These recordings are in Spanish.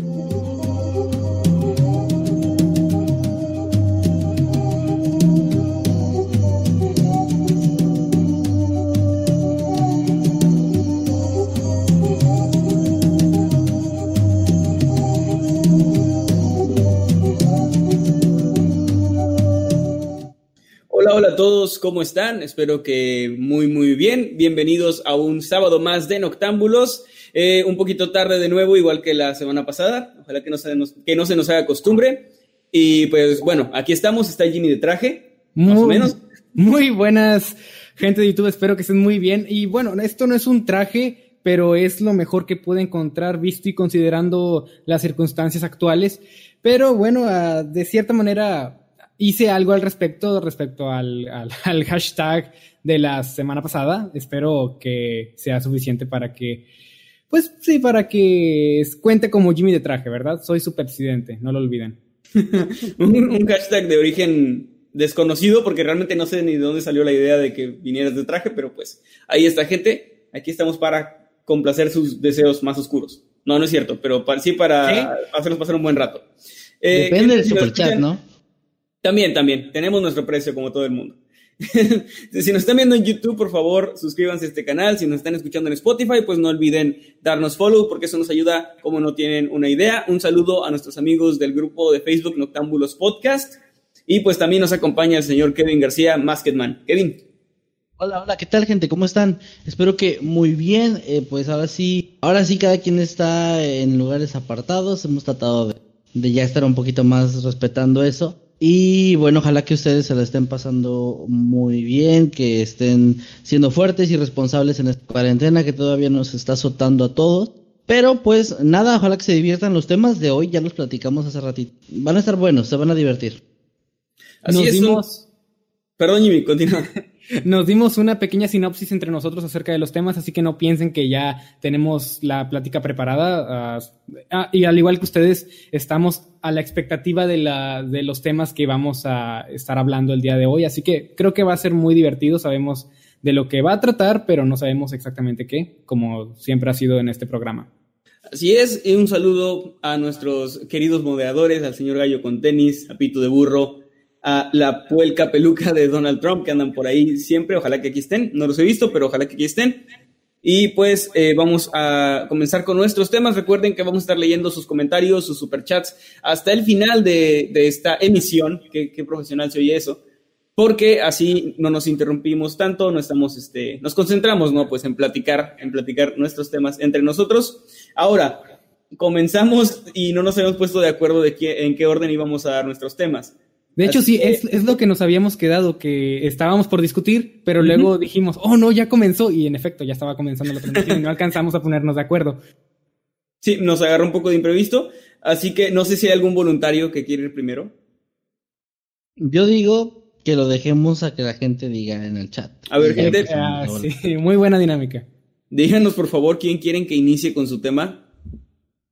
Thank you. Hola, hola a todos, ¿cómo están? Espero que muy, muy bien. Bienvenidos a un sábado más de Noctámbulos. Eh, un poquito tarde de nuevo, igual que la semana pasada. Ojalá que no se nos, que no se nos haga costumbre. Y pues bueno, aquí estamos, está Jimmy de traje, más o menos. Muy buenas, gente de YouTube, espero que estén muy bien. Y bueno, esto no es un traje, pero es lo mejor que pude encontrar visto y considerando las circunstancias actuales. Pero bueno, ah, de cierta manera hice algo al respecto, respecto al, al, al, hashtag de la semana pasada. Espero que sea suficiente para que, pues sí, para que cuente como Jimmy de traje, ¿verdad? Soy su presidente, no lo olviden. un, un, hashtag de origen desconocido, porque realmente no sé ni de dónde salió la idea de que vinieras de traje, pero pues ahí está, gente. Aquí estamos para complacer sus deseos más oscuros. No, no es cierto, pero para, sí para hacernos pasar un buen rato. Eh, Depende del superchat, ¿no? También, también. Tenemos nuestro precio como todo el mundo. si nos están viendo en YouTube, por favor, suscríbanse a este canal. Si nos están escuchando en Spotify, pues no olviden darnos follow porque eso nos ayuda como no tienen una idea. Un saludo a nuestros amigos del grupo de Facebook Noctámbulos Podcast. Y pues también nos acompaña el señor Kevin García, Masketman. Kevin. Hola, hola, ¿qué tal gente? ¿Cómo están? Espero que muy bien. Eh, pues ahora sí, ahora sí cada quien está en lugares apartados. Hemos tratado de, de ya estar un poquito más respetando eso. Y bueno, ojalá que ustedes se la estén pasando muy bien, que estén siendo fuertes y responsables en esta cuarentena que todavía nos está azotando a todos. Pero pues nada, ojalá que se diviertan los temas de hoy, ya los platicamos hace ratito. Van a estar buenos, se van a divertir. Así Nos es. dimos- Perdón, Jimmy, continúa. Nos dimos una pequeña sinopsis entre nosotros acerca de los temas, así que no piensen que ya tenemos la plática preparada. ah, ah, y al igual que ustedes, estamos a la expectativa de, la, de los temas que vamos a estar hablando el día de hoy, así que creo que va a ser muy divertido. Sabemos de lo que va a tratar, pero no sabemos exactamente qué, como siempre ha sido en este programa. Así es, y un saludo a nuestros queridos moderadores, al señor Gallo con tenis, a Pito de Burro, a la puelca peluca de Donald Trump que andan por ahí siempre. Ojalá que aquí estén. No los he visto, pero ojalá que aquí estén. Y pues eh, vamos a comenzar con nuestros temas. Recuerden que vamos a estar leyendo sus comentarios, sus superchats hasta el final de, de esta emisión. Qué, qué, profesional se oye eso. Porque así no nos interrumpimos tanto, no estamos, este, nos concentramos, ¿no? Pues en platicar, en platicar nuestros temas entre nosotros. Ahora, comenzamos y no nos habíamos puesto de acuerdo de qué, en qué orden íbamos a dar nuestros temas. De hecho, Así sí, que... es, es, lo que nos habíamos quedado, que estábamos por discutir, pero uh -huh. luego dijimos, oh no, ya comenzó, y en efecto, ya estaba comenzando la transmisión y no alcanzamos a ponernos de acuerdo. Sí, nos agarró un poco de imprevisto, así que no sé si hay algún voluntario que quiere ir primero. Yo digo que lo dejemos a que la gente diga en el chat. A ver, gente. Ah, sí, muy buena dinámica. Díganos, por favor, quién quieren que inicie con su tema.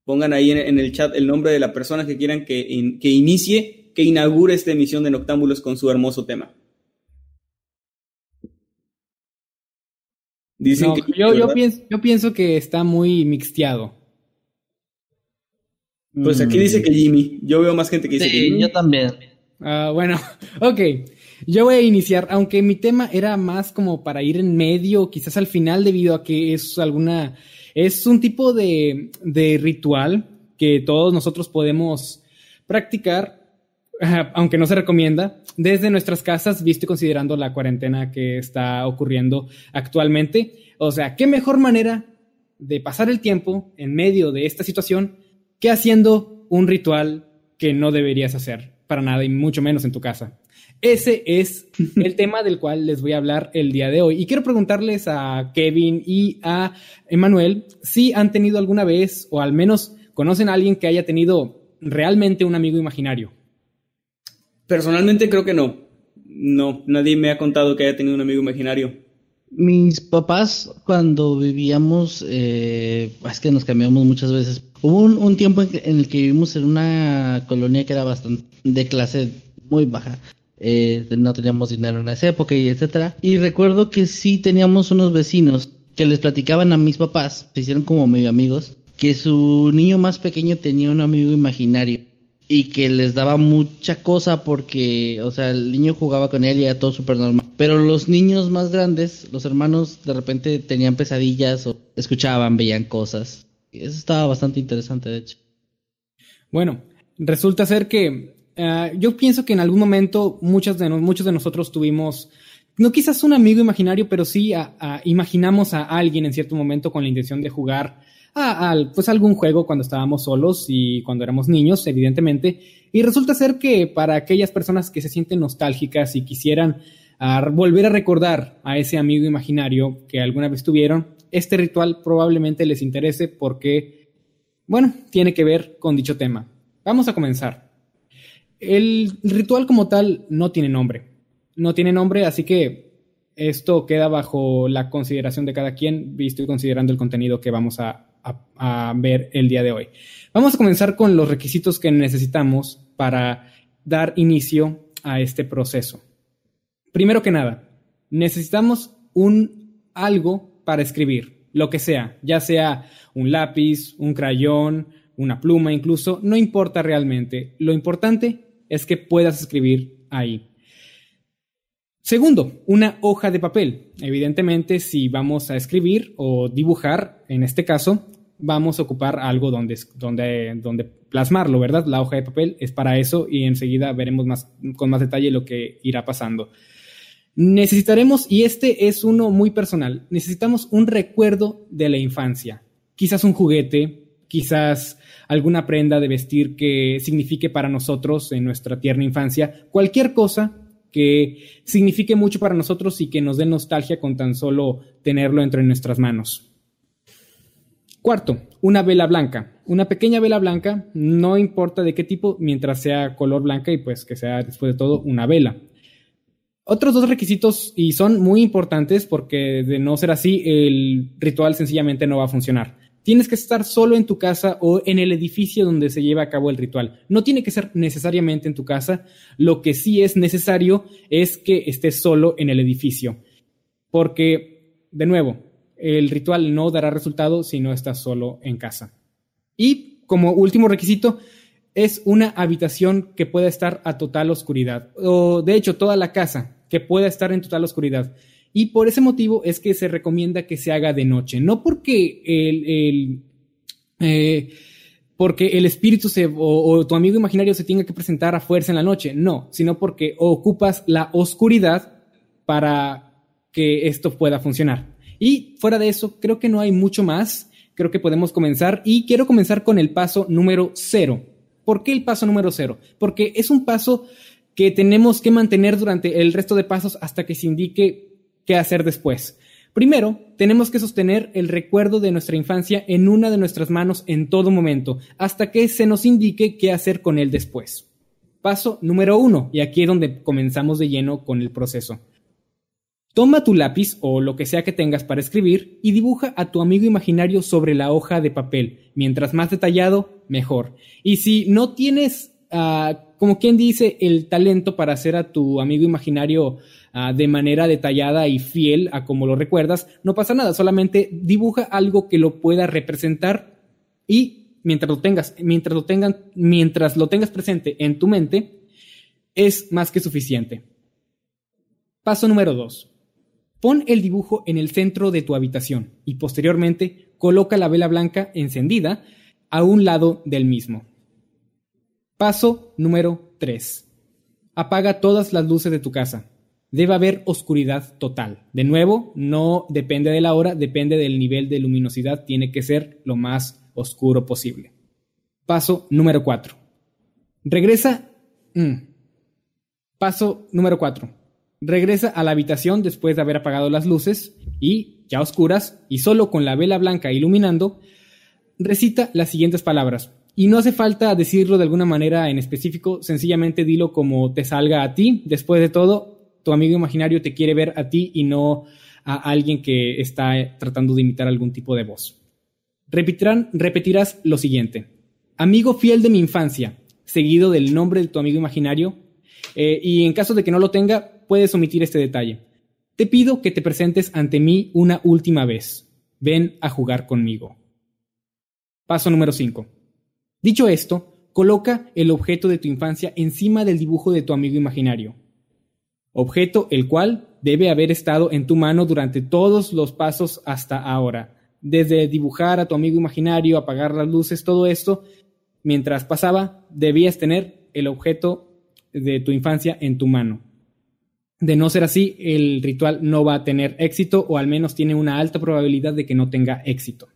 Pongan ahí en, en el chat el nombre de la persona que quieran que, in, que inicie que inaugure esta emisión de Noctámbulos con su hermoso tema. Dicen no, que, yo, yo, pienso, yo, pienso, que está muy mixteado. Pues aquí dice que Jimmy. Yo veo más gente que dice sí, que Jimmy. Yo también. Uh, bueno, ok. Yo voy a iniciar, aunque mi tema era más como para ir en medio, quizás al final, debido a que es alguna. Es un tipo de, de ritual que todos nosotros podemos practicar aunque no se recomienda, desde nuestras casas, visto y considerando la cuarentena que está ocurriendo actualmente. O sea, ¿qué mejor manera de pasar el tiempo en medio de esta situación que haciendo un ritual que no deberías hacer para nada y mucho menos en tu casa? Ese es el tema del cual les voy a hablar el día de hoy. Y quiero preguntarles a Kevin y a Emanuel si han tenido alguna vez, o al menos conocen a alguien que haya tenido realmente un amigo imaginario. Personalmente creo que no. No, nadie me ha contado que haya tenido un amigo imaginario. Mis papás, cuando vivíamos, eh, es que nos cambiamos muchas veces. Hubo un, tiempo en, el que vivimos en una colonia que era bastante de clase muy baja. Eh, no teníamos dinero en esa época y etcétera. Y recuerdo que sí teníamos unos vecinos que les platicaban a mis papás, se hicieron como medio amigos, que su niño más pequeño tenía un amigo imaginario y que les daba mucha cosa porque, o sea, el niño jugaba con él y era todo súper normal. Pero los niños más grandes, los hermanos, de repente tenían pesadillas o escuchaban, veían cosas. Eso estaba bastante interesante, de hecho. Bueno, resulta ser que Ah, yo pienso que en algún momento muchos de, muchos de nosotros tuvimos, no quizás un amigo imaginario, pero sí imaginamos a alguien en cierto momento con la intención de jugar a, pues algún juego cuando estábamos solos y cuando éramos niños, evidentemente. Y resulta ser que para aquellas personas que se sienten nostálgicas y quisieran volver a recordar a ese amigo imaginario que alguna vez tuvieron, este ritual probablemente les interese porque, bueno, tiene que ver con dicho tema. Vamos a comenzar. El ritual como tal no tiene nombre. No tiene nombre, así que esto queda bajo la consideración de cada quien, visto y considerando el contenido que vamos a, ver el día de hoy. Vamos a comenzar con los requisitos que necesitamos para dar inicio a este proceso. Primero que nada, necesitamos un algo para escribir, lo que sea, ya sea un lápiz, un crayón, una pluma incluso, no importa realmente. Lo importante es que puedas escribir ahí. Segundo, una hoja de papel. Evidentemente, si vamos a escribir o dibujar, en este caso, vamos a ocupar algo donde, donde, plasmarlo, ¿verdad? La hoja de papel es para eso y enseguida veremos más, con más detalle lo que irá pasando. Necesitaremos, y este es uno muy personal, necesitamos un recuerdo de la infancia. Quizás un juguete, quizás alguna prenda de vestir que signifique para nosotros en nuestra tierna infancia, cualquier cosa que signifique mucho para nosotros y que nos dé nostalgia con tan solo tenerlo entre nuestras manos. Cuarto, una vela blanca. Una pequeña vela blanca, no importa de qué tipo, mientras sea color blanca y pues que sea después de todo una vela. Otros dos requisitos, y son muy importantes porque de no ser así, el ritual sencillamente no va a funcionar. Tienes que estar solo en tu casa o en el edificio donde se lleva a cabo el ritual. No tiene que ser necesariamente en tu casa. Lo que sí es necesario es que estés solo en el edificio. Porque, de nuevo, el ritual no dará resultado si no estás solo en casa. Y como último requisito, es una habitación que pueda estar a total oscuridad. O de hecho, toda la casa que pueda estar en total oscuridad. Y por ese motivo es que se recomienda que se haga de noche. No porque el, eh, porque el espíritu se, o, tu amigo imaginario se tenga que presentar a fuerza en la noche, no, sino porque ocupas la oscuridad para que esto pueda funcionar. Y fuera de eso, creo que no hay mucho más, creo que podemos comenzar y quiero comenzar con el paso número cero. ¿Por qué el paso número cero? Porque es un paso que tenemos que mantener durante el resto de pasos hasta que se indique qué hacer después. Primero, tenemos que sostener el recuerdo de nuestra infancia en una de nuestras manos en todo momento, hasta que se nos indique qué hacer con él después. Paso número uno, y aquí es donde comenzamos de lleno con el proceso. Toma tu lápiz o lo que sea que tengas para escribir y dibuja a tu amigo imaginario sobre la hoja de papel. Mientras más detallado, mejor. Y si no tienes, ah, como quien dice, el talento para hacer a tu amigo imaginario Ah, de manera detallada y fiel a como lo recuerdas, no pasa nada, solamente dibuja algo que lo pueda representar y mientras lo tengas, mientras lo tengan, mientras lo tengas presente en tu mente, es más que suficiente. Paso número 2. Pon el dibujo en el centro de tu habitación y posteriormente coloca la vela blanca encendida a un lado del mismo. Paso número 3. Apaga todas las luces de tu casa debe haber oscuridad total. De nuevo, no depende de la hora, depende del nivel de luminosidad, tiene que ser lo más oscuro posible. Paso número 4. Regresa. Mm. Paso número 4. Regresa a la habitación después de haber apagado las luces y, ya oscuras, y solo con la vela blanca iluminando, recita las siguientes palabras. Y no hace falta decirlo de alguna manera en específico, sencillamente dilo como te salga a ti. Después de todo, tu amigo imaginario te quiere ver a ti y no a alguien que está tratando de imitar algún tipo de voz. Repetirán, repetirás lo siguiente. Amigo fiel de mi infancia, seguido del nombre de tu amigo imaginario, eh, y en caso de que no lo tenga, puedes omitir este detalle. Te pido que te presentes ante mí una última vez. Ven a jugar conmigo. Paso número 5. Dicho esto, coloca el objeto de tu infancia encima del dibujo de tu amigo imaginario. Objeto el cual debe haber estado en tu mano durante todos los pasos hasta ahora. Desde dibujar a tu amigo imaginario, apagar las luces, todo esto, mientras pasaba, debías tener el objeto de tu infancia en tu mano. De no ser así, el ritual no va a tener éxito o al menos tiene una alta probabilidad de que no tenga éxito.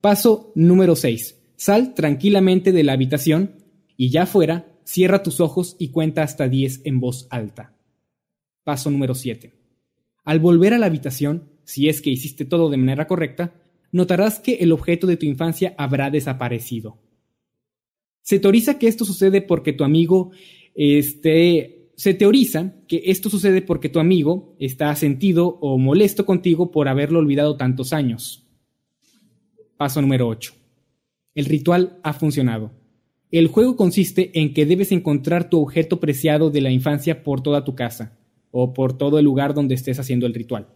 Paso número 6. Sal tranquilamente de la habitación y ya fuera, cierra tus ojos y cuenta hasta 10 en voz alta. Paso número 7. Al volver a la habitación, si es que hiciste todo de manera correcta, notarás que el objeto de tu infancia habrá desaparecido. Se teoriza que esto sucede porque tu amigo este, se teoriza que esto sucede porque tu amigo está sentido o molesto contigo por haberlo olvidado tantos años. Paso número 8. El ritual ha funcionado. El juego consiste en que debes encontrar tu objeto preciado de la infancia por toda tu casa o por todo el lugar donde estés haciendo el ritual.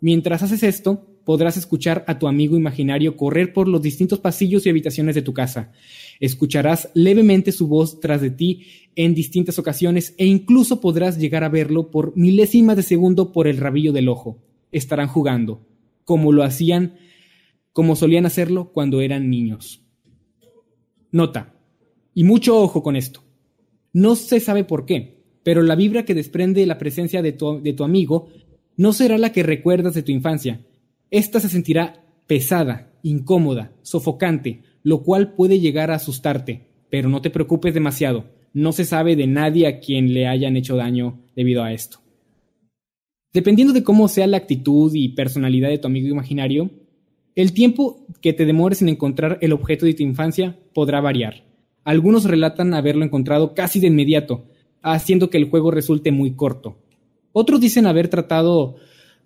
Mientras haces esto, podrás escuchar a tu amigo imaginario correr por los distintos pasillos y habitaciones de tu casa. Escucharás levemente su voz tras de ti en distintas ocasiones e incluso podrás llegar a verlo por milésimas de segundo por el rabillo del ojo. Estarán jugando, como lo hacían, como solían hacerlo cuando eran niños. Nota, y mucho ojo con esto. No se sabe por qué, pero la vibra que desprende la presencia de tu, amigo no será la que recuerdas de tu infancia. Esta se sentirá pesada, incómoda, sofocante, lo cual puede llegar a asustarte, pero no te preocupes demasiado. No se sabe de nadie a quien le hayan hecho daño debido a esto. Dependiendo de cómo sea la actitud y personalidad de tu amigo imaginario, el tiempo que te demores en encontrar el objeto de tu infancia podrá variar. Algunos relatan haberlo encontrado casi de inmediato, haciendo que el juego resulte muy corto. Otros dicen haber tratado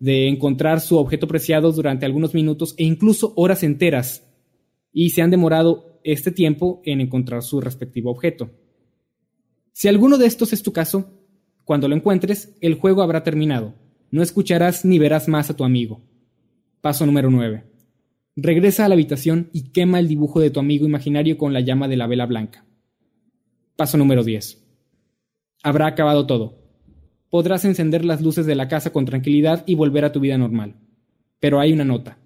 de encontrar su objeto preciado durante algunos minutos e incluso horas enteras, y se han demorado este tiempo en encontrar su respectivo objeto. Si alguno de estos es tu caso, cuando lo encuentres, el juego habrá terminado. No escucharás ni verás más a tu amigo. Paso número 9. Regresa a la habitación y quema el dibujo de tu amigo imaginario con la llama de la vela blanca. Paso número 10. Habrá acabado todo. Podrás encender las luces de la casa con tranquilidad y volver a tu vida normal. Pero hay una nota.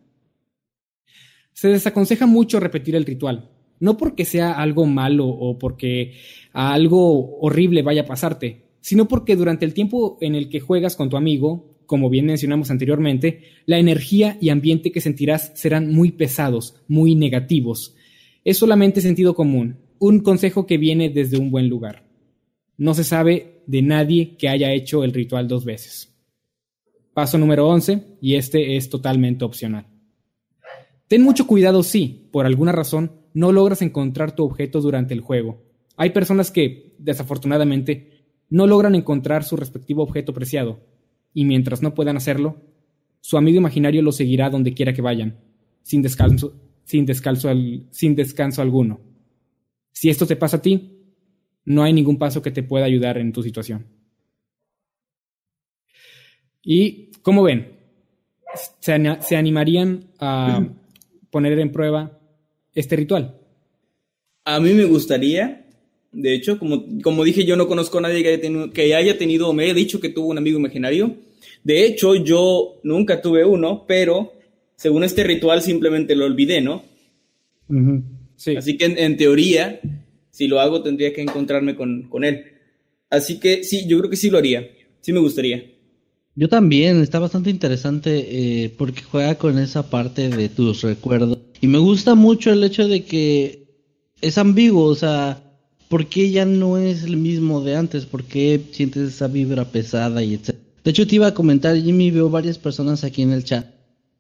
Se desaconseja mucho repetir el ritual, no porque sea algo malo o porque algo horrible vaya a pasarte, sino porque durante el tiempo en el que juegas con tu amigo, como bien mencionamos anteriormente, la energía y ambiente que sentirás serán muy pesados, muy negativos. Es solamente sentido común, un consejo que viene desde un buen lugar. No se sabe de nadie que haya hecho el ritual dos veces. Paso número 11, y este es totalmente opcional. Ten mucho cuidado si, por alguna razón, no logras encontrar tu objeto durante el juego. Hay personas que, desafortunadamente, no logran encontrar su respectivo objeto preciado, y mientras no puedan hacerlo, su amigo imaginario lo seguirá donde quiera que vayan, sin descanso, sin descanso, sin descanso alguno. Si esto te pasa a ti, no hay ningún paso que te pueda ayudar en tu situación. Y, como ven, se, se animarían a poner en prueba este ritual? A mí me gustaría, de hecho, como, como dije, yo no conozco a nadie que haya, tenido, que haya tenido, o me he dicho que tuvo un amigo imaginario. De hecho, yo nunca tuve uno, pero según este ritual simplemente lo olvidé, ¿no? sí. Así que en, teoría, si lo hago, tendría que encontrarme con, con él. Así que sí, yo creo que sí lo haría. Sí me gustaría. Yo también, está bastante interesante eh, porque juega con esa parte de tus recuerdos. Y me gusta mucho el hecho de que es ambiguo, o sea, ¿por qué ya no es el mismo de antes? ¿Por qué sientes esa vibra pesada y etcétera? De hecho, te iba a comentar, Jimmy, veo varias personas aquí en el chat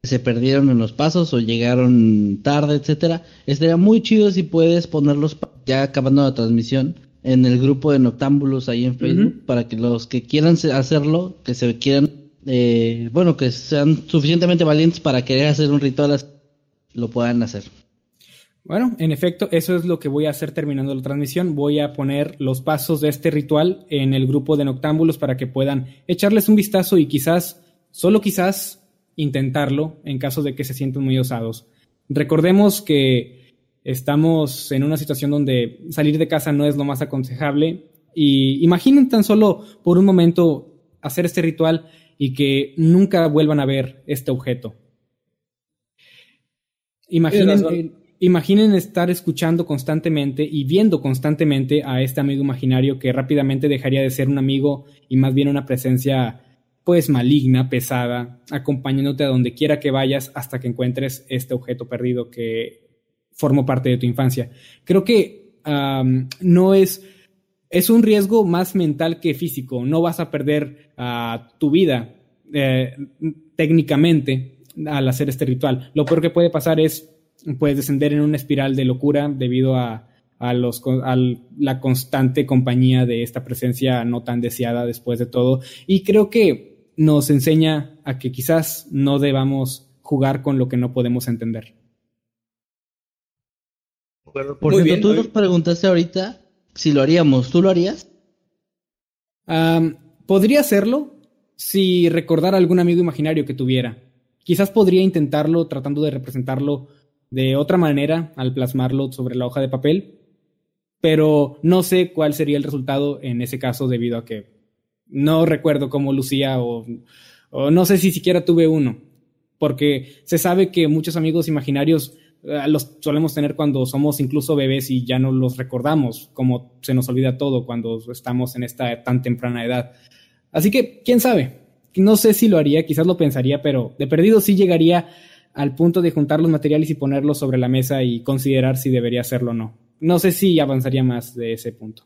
que se perdieron en los pasos o llegaron tarde, etcétera. Estaría muy chido si puedes ponerlos ya acabando la transmisión en el grupo de Noctámbulos ahí en Facebook para que los que quieran hacerlo, que se quieran, eh, bueno, que sean suficientemente valientes para querer hacer un ritual, lo puedan hacer. Bueno, en efecto, eso es lo que voy a hacer terminando la transmisión. Voy a poner los pasos de este ritual en el grupo de noctámbulos para que puedan echarles un vistazo y quizás, solo quizás, intentarlo en caso de que se sientan muy osados. Recordemos que estamos en una situación donde salir de casa no es lo más aconsejable y imaginen tan solo por un momento hacer este ritual y que nunca vuelvan a ver este objeto. Imaginen, Imaginen estar escuchando constantemente y viendo constantemente a este amigo imaginario que rápidamente dejaría de ser un amigo y más bien una presencia pues maligna, pesada, acompañándote a donde quiera que vayas hasta que encuentres este objeto perdido que formó parte de tu infancia. Creo que no es, es un riesgo más mental que físico. No vas a perder tu vida eh, técnicamente al hacer este ritual. Lo peor que puede pasar es puedes descender en una espiral de locura debido a, los, la constante compañía de esta presencia no tan deseada después de todo. Y creo que nos enseña a que quizás no debamos jugar con lo que no podemos entender. por ejemplo, tú nos preguntaste ahorita si lo haríamos. ¿Tú lo harías? podría hacerlo si recordara algún amigo imaginario que tuviera. Quizás podría intentarlo tratando de representarlo de otra manera al plasmarlo sobre la hoja de papel, pero no sé cuál sería el resultado en ese caso debido a que no recuerdo cómo lucía o, no sé si siquiera tuve uno, porque se sabe que muchos amigos imaginarios eh, los solemos tener cuando somos incluso bebés y ya no los recordamos, como se nos olvida todo cuando estamos en esta tan temprana edad. Así que, quién sabe, no sé si lo haría, quizás lo pensaría, pero de perdido sí llegaría al punto de juntar los materiales y ponerlos sobre la mesa y considerar si debería hacerlo o no. No sé si avanzaría más de ese punto.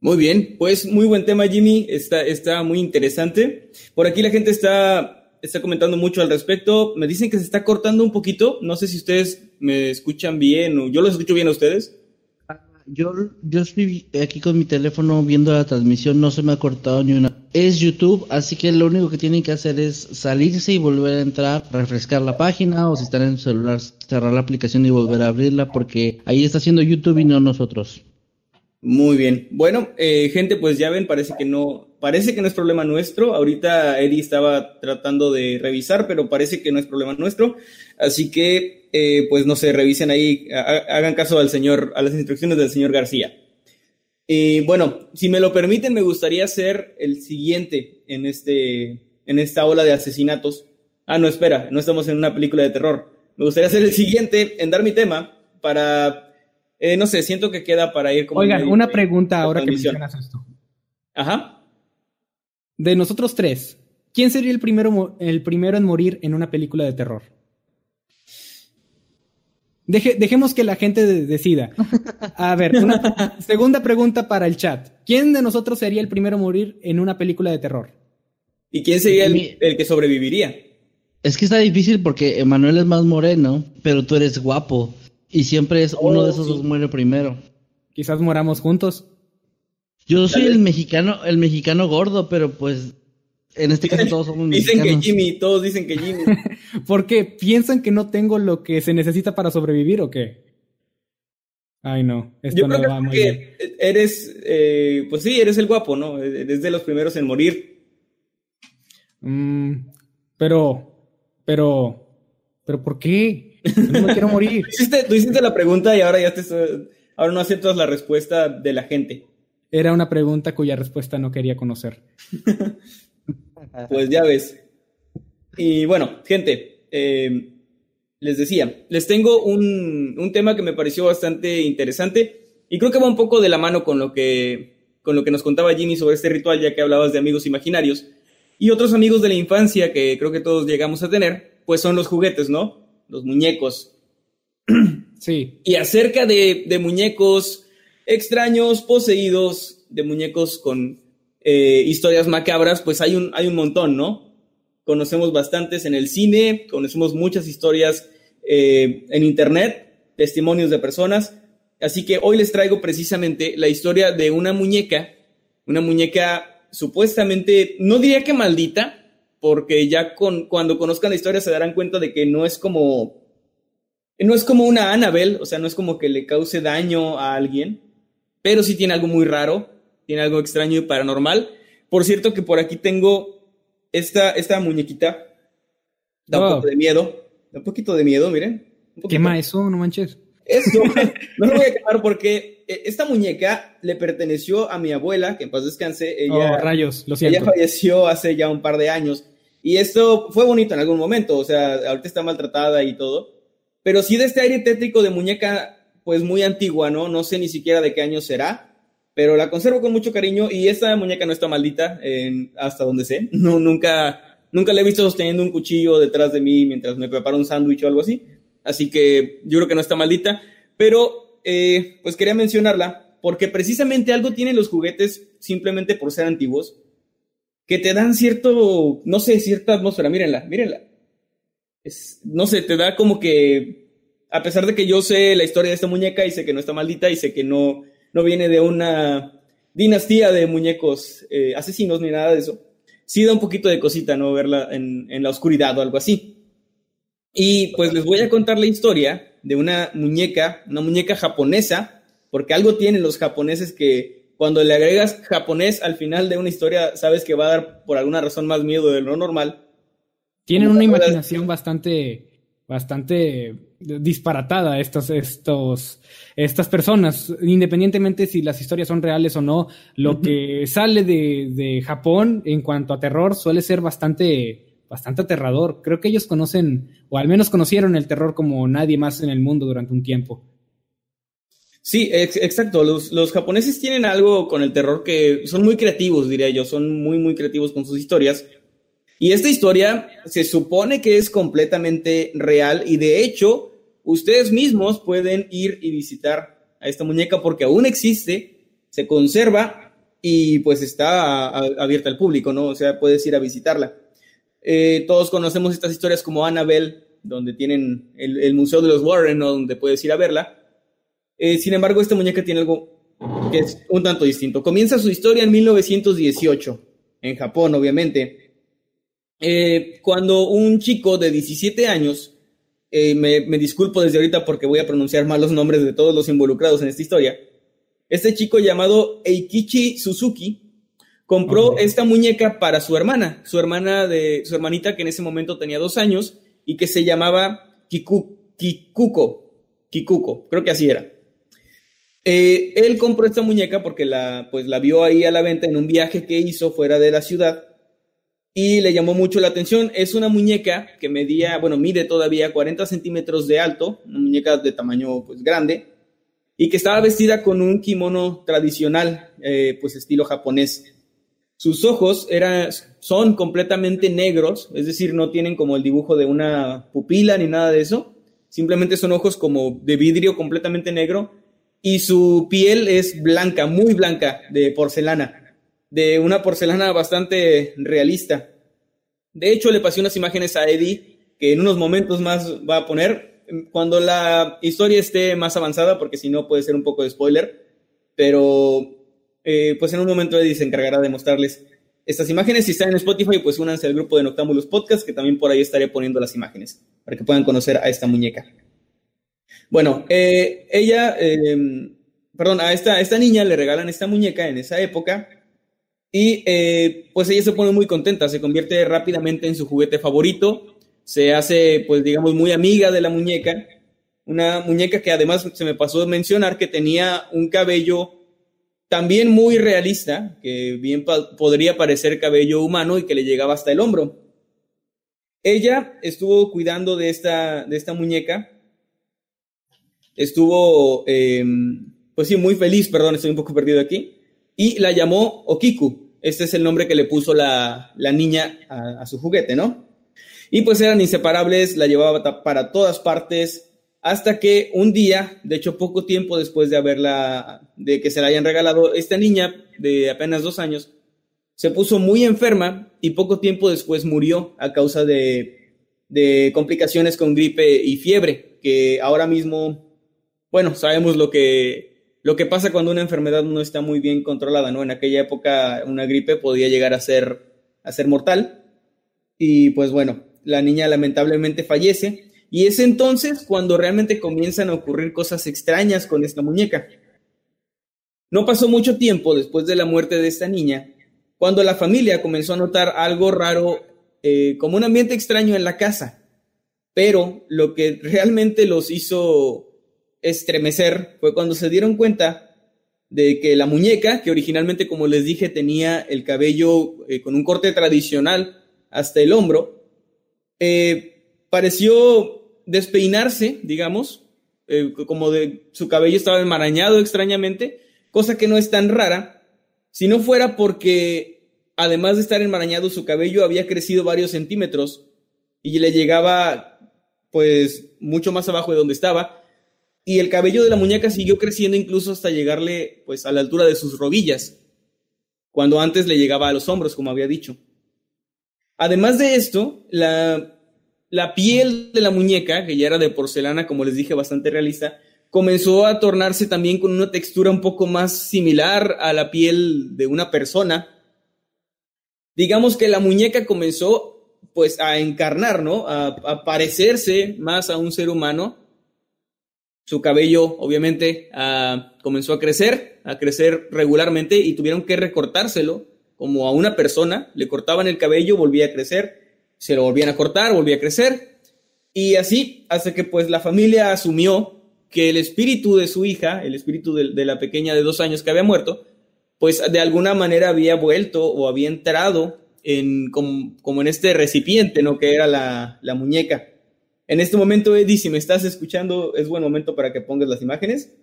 Muy bien, pues muy buen tema, Jimmy. Está, está muy interesante. Por aquí la gente está, está comentando mucho al respecto. Me dicen que se está cortando un poquito. No sé si ustedes me escuchan bien o yo los escucho bien a ustedes. Yo, yo estoy aquí con mi teléfono viendo la transmisión, no se me ha cortado ni una. Es YouTube, así que lo único que tienen que hacer es salirse y volver a entrar, refrescar la página o si están en el celular, cerrar la aplicación y volver a abrirla porque ahí está haciendo YouTube y no nosotros. Muy bien. Bueno, eh, gente, pues ya ven, parece que no, parece que no es problema nuestro. Ahorita Eddie estaba tratando de revisar, pero parece que no es problema nuestro. Así que, eh, pues no sé, revisen ahí, hagan caso al señor, a las instrucciones del señor García. Y bueno, si me lo permiten, me gustaría hacer el siguiente en este, en esta ola de asesinatos. Ah, no, espera, no estamos en una película de terror. Me gustaría hacer el siguiente en dar mi tema para eh, no sé, siento que queda para ir como. Oigan, una pregunta ahora que mencionas esto. Ajá. De nosotros tres, ¿quién sería el primero, el primero en morir en una película de terror? dejemos que la gente decida. A ver, una segunda pregunta para el chat. ¿Quién de nosotros sería el primero a morir en una película de terror? ¿Y quién sería el, el que sobreviviría? Es que está difícil porque Emanuel es más moreno, pero tú eres guapo. Y siempre es uno de oh, esos dos muere primero. Quizás moramos juntos. Yo soy el mexicano, el mexicano gordo, pero pues en este caso todos somos mexicanos. Dicen que Jimmy, todos dicen que Jimmy. ¿Por qué? ¿Piensan que no tengo lo que se necesita para sobrevivir o qué? Ay, no, esto no va muy bien. Eres, eh, pues sí, eres el guapo, ¿no? Eres de los primeros en morir. Mm, pero, pero, pero ¿por qué? No me quiero morir. Tú hiciste, la pregunta y ahora ya te ahora no aceptas la respuesta de la gente. Era una pregunta cuya respuesta no quería conocer. pues ya ves. Y bueno, gente, eh, les decía, les tengo un, un, tema que me pareció bastante interesante y creo que va un poco de la mano con lo que, con lo que nos contaba Jimmy sobre este ritual, ya que hablabas de amigos imaginarios. Y otros amigos de la infancia que creo que todos llegamos a tener, pues son los juguetes, ¿no? Los muñecos. Sí. Y acerca de, muñecos, extraños, poseídos, de muñecos con eh, historias macabras, pues hay un, hay un montón, ¿no? Conocemos bastantes en el cine, conocemos muchas historias eh, en internet, testimonios de personas. Así que hoy les traigo precisamente la historia de una muñeca, una muñeca supuestamente, no diría que maldita, porque ya con, cuando conozcan la historia se darán cuenta de que no es como, no es como una Annabelle, o sea, no es como que le cause daño a alguien, pero sí tiene algo muy raro, tiene algo extraño y paranormal. Por cierto que por aquí tengo esta, esta muñequita, da un poco de miedo, da un poquito de miedo, miren. Quema eso, no manches. Eso, no lo voy a quemar porque eh, esta muñeca le perteneció a mi abuela, que en paz descanse. Ella, oh, rayos, lo siento. Ella falleció hace ya un par de años. Y esto fue bonito en algún momento, o sea, ahorita está maltratada y todo. Pero sí de este aire tétrico de muñeca, pues muy antigua, ¿no? No sé ni siquiera de qué año será, pero la conservo con mucho cariño y esta muñeca no está maldita, hasta donde sé. No, nunca, nunca la he visto sosteniendo un cuchillo detrás de mí mientras me preparo un sándwich o algo así. Así que yo creo que no está maldita. Pero, eh, pues quería mencionarla porque precisamente algo tienen los juguetes simplemente por ser antiguos que te dan cierto, no sé, cierta atmósfera. Mírenla, mírenla. No sé, te da como que, a pesar de que yo sé la historia de esta muñeca y sé que no está maldita y sé que no, no viene de una dinastía de muñecos eh, asesinos ni nada de eso, sí da un poquito de cosita, ¿no? Verla en, en la oscuridad o algo así. Y pues les voy a contar la historia de una muñeca, una muñeca japonesa, porque algo tienen los japoneses que cuando le agregas japonés al final de una historia, sabes que va a dar por alguna razón más miedo de lo normal. Tienen una imaginación bastante, bastante disparatada estos, estos, estas personas, independientemente si las historias son reales o no. Lo que sale de, de Japón en cuanto a terror suele ser bastante bastante aterrador. Creo que ellos conocen, o al menos conocieron el terror como nadie más en el mundo durante un tiempo. Sí, exacto. Los, japoneses tienen algo con el terror que son muy creativos, diría yo. Son muy, muy creativos con sus historias. Y esta historia se supone que es completamente real y de hecho ustedes mismos pueden ir y visitar a esta muñeca porque aún existe, se conserva y pues está abierta al público, ¿no? O sea, puedes ir a visitarla. Eh, todos conocemos estas historias como Annabelle, donde tienen el, Museo de los Warren, donde puedes ir a verla. Eh, sin embargo, esta muñeca tiene algo que es un tanto distinto. Comienza su historia en 1918, en Japón, obviamente, eh, cuando un chico de 17 años, me, me disculpo desde ahorita porque voy a pronunciar mal los nombres de todos los involucrados en esta historia, este chico llamado Eikichi Suzuki, compró esta muñeca para su hermana, su hermana de su hermanita que en ese momento tenía dos años y que se llamaba Kiku, Kikuko, Kikuko, creo que así era. Eh, él compró esta muñeca porque la, pues, la vio ahí a la venta en un viaje que hizo fuera de la ciudad y le llamó mucho la atención. Es una muñeca que medía, bueno, mide todavía 40 centímetros de alto, una muñeca de tamaño pues grande y que estaba vestida con un kimono tradicional, eh, pues estilo japonés. Sus ojos son completamente negros, es decir, no tienen como el dibujo de una pupila ni nada de eso. Simplemente son ojos como de vidrio completamente negro. Y su piel es blanca, muy blanca, de porcelana. De una porcelana bastante realista. De hecho, le pasé unas imágenes a Eddie que en unos momentos más va a poner cuando la historia esté más avanzada, porque si no puede ser un poco de spoiler. Pero eh, pues en un momento Eddie se encargará de mostrarles estas imágenes. Si están en Spotify, pues únanse al grupo de Noctámbulos Podcast, que también por ahí estaré poniendo las imágenes, para que puedan conocer a esta muñeca. Bueno, eh, ella, em, perdón, a esta, esta niña le regalan esta muñeca en esa época y eh, pues ella se pone muy contenta, se convierte rápidamente en su juguete favorito, se hace pues digamos muy amiga de la muñeca, una muñeca que además se me pasó mencionar que tenía un cabello también muy realista, que bien podría parecer cabello humano y que le llegaba hasta el hombro. Ella estuvo cuidando de esta, de esta muñeca, estuvo, em, pues sí, muy feliz, perdón, estoy un poco perdido aquí, y la llamó Okiku. Este es el nombre que le puso la, niña a, a, su juguete, ¿no? Y pues eran inseparables, la llevaba para todas partes, hasta que un día, de hecho poco tiempo después de haberla, de que se la hayan regalado, esta niña de apenas dos años se puso muy enferma y poco tiempo después murió a causa de, de complicaciones con gripe y fiebre, que ahora mismo, bueno, sabemos lo que, lo que pasa cuando una enfermedad no está muy bien controlada, ¿no? En aquella época una gripe podía llegar a ser, a ser mortal y pues bueno, la niña lamentablemente fallece y es entonces cuando realmente comienzan a ocurrir cosas extrañas con esta muñeca. No pasó mucho tiempo después de la muerte de esta niña, cuando la familia comenzó a notar algo raro, eh, como un ambiente extraño en la casa. Pero lo que realmente los hizo estremecer fue cuando se dieron cuenta de que la muñeca, que originalmente, como les dije, tenía el cabello eh, con un corte tradicional hasta el hombro, eh, pareció despeinarse, digamos, eh, como su cabello estaba enmarañado extrañamente, cosa que no es tan rara, si no fuera porque además de estar enmarañado su cabello había crecido varios centímetros y le llegaba pues mucho más abajo de donde estaba y el cabello de la muñeca siguió creciendo incluso hasta llegarle pues a la altura de sus rodillas, cuando antes le llegaba a los hombros, como había dicho. Además de esto, la piel de la muñeca, que ya era de porcelana, como les dije, bastante realista, comenzó a tornarse también con una textura un poco más similar a la piel de una persona. Digamos que la muñeca comenzó pues a encarnar, ¿no? A, parecerse más a un ser humano. Su cabello, obviamente, comenzó a crecer, a crecer regularmente y tuvieron que recortárselo como a una persona. Le cortaban el cabello, volvía a crecer se lo volvían a cortar, volvía a crecer. Y así, hasta que pues la familia asumió que el espíritu de su hija, el espíritu de, la pequeña de dos años que había muerto, pues de alguna manera había vuelto o había entrado en, como, en este recipiente, ¿no? Que era la, la, muñeca. En este momento, Eddie, si me estás escuchando, es buen momento para que pongas las imágenes.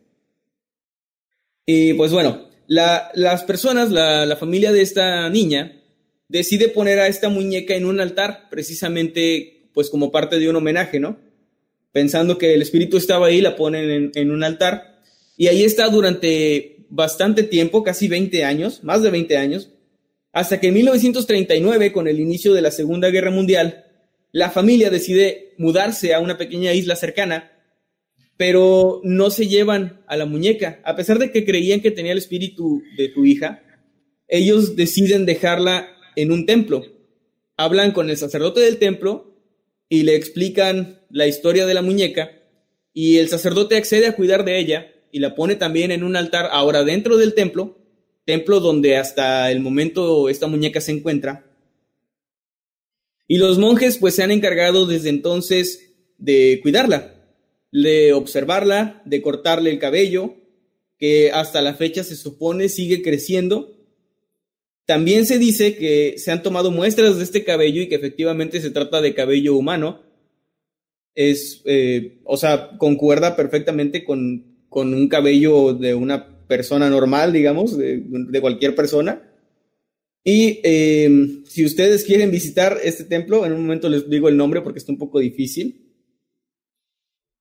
Y pues bueno, la, las personas, la, familia de esta niña, decide poner a esta muñeca en un altar, precisamente pues como parte de un homenaje, ¿no? Pensando que el espíritu estaba ahí, la ponen en, un altar y ahí está durante bastante tiempo, casi 20 años, más de 20 años, hasta que en 1939, con el inicio de la Segunda Guerra Mundial, la familia decide mudarse a una pequeña isla cercana, pero no se llevan a la muñeca. A pesar de que creían que tenía el espíritu de tu hija, ellos deciden dejarla en un templo. Hablan con el sacerdote del templo y le explican la historia de la muñeca y el sacerdote accede a cuidar de ella y la pone también en un altar ahora dentro del templo, templo donde hasta el momento esta muñeca se encuentra. Y los monjes pues se han encargado desde entonces de cuidarla, de observarla, de cortarle el cabello, que hasta la fecha se supone sigue creciendo también se dice que se han tomado muestras de este cabello y que efectivamente se trata de cabello humano. Es, eh, o sea, concuerda perfectamente con, con, un cabello de una persona normal, digamos, de, cualquier persona. Y em, si ustedes quieren visitar este templo, en un momento les digo el nombre porque está un poco difícil.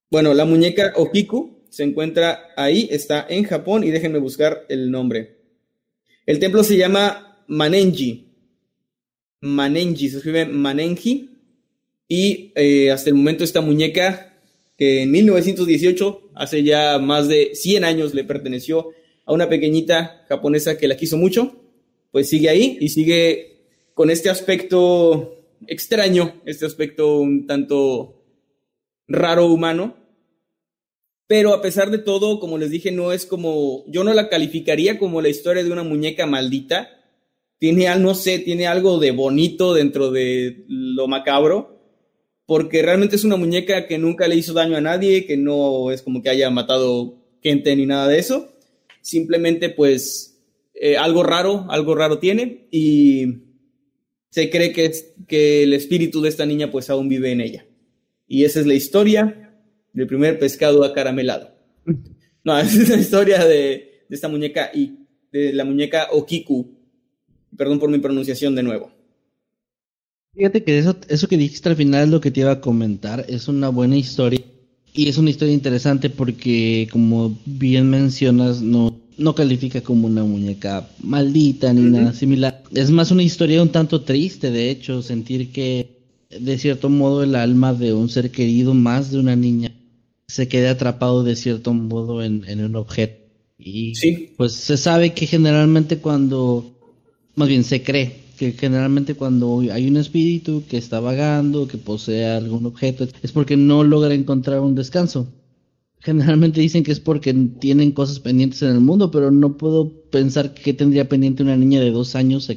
Bueno, la muñeca Okiku se encuentra ahí, está en Japón y déjenme buscar el nombre. El templo se llama Manenji. Manenji, se escribe Manenji. Y eh, hasta el momento esta muñeca, que en 1918, hace ya más de 100 años, le perteneció a una pequeñita japonesa que la quiso mucho, pues sigue ahí y sigue con este aspecto extraño, este aspecto un tanto raro humano. Pero a pesar de todo, como les dije, no es como, yo no la calificaría como la historia de una muñeca maldita, tiene, no sé, tiene algo de bonito dentro de lo macabro, porque realmente es una muñeca que nunca le hizo daño a nadie, que no es como que haya matado gente ni nada de eso, simplemente pues eh, algo raro, algo raro tiene y se cree que, que el espíritu de esta niña pues aún vive en ella. Y esa es la historia del primer pescado acaramelado. No, esa es la historia de, de esta muñeca y de la muñeca Okiku, Perdón por mi pronunciación de nuevo. Fíjate que eso, eso que dijiste al final es lo que te iba a comentar. Es una buena historia. Y es una historia interesante porque, como bien mencionas, no, no califica como una muñeca maldita ni nada similar. Es más una historia un tanto triste, de hecho, sentir que de cierto modo el alma de un ser querido, más de una niña, se quede atrapado de cierto modo en, en un objeto. Y Sí. pues se sabe que generalmente cuando, más bien se cree que generalmente cuando hay un espíritu que está vagando, que posee algún objeto, es porque no logra encontrar un descanso. Generalmente dicen que es porque tienen cosas pendientes en el mundo, pero no puedo pensar que tendría pendiente una niña de dos años.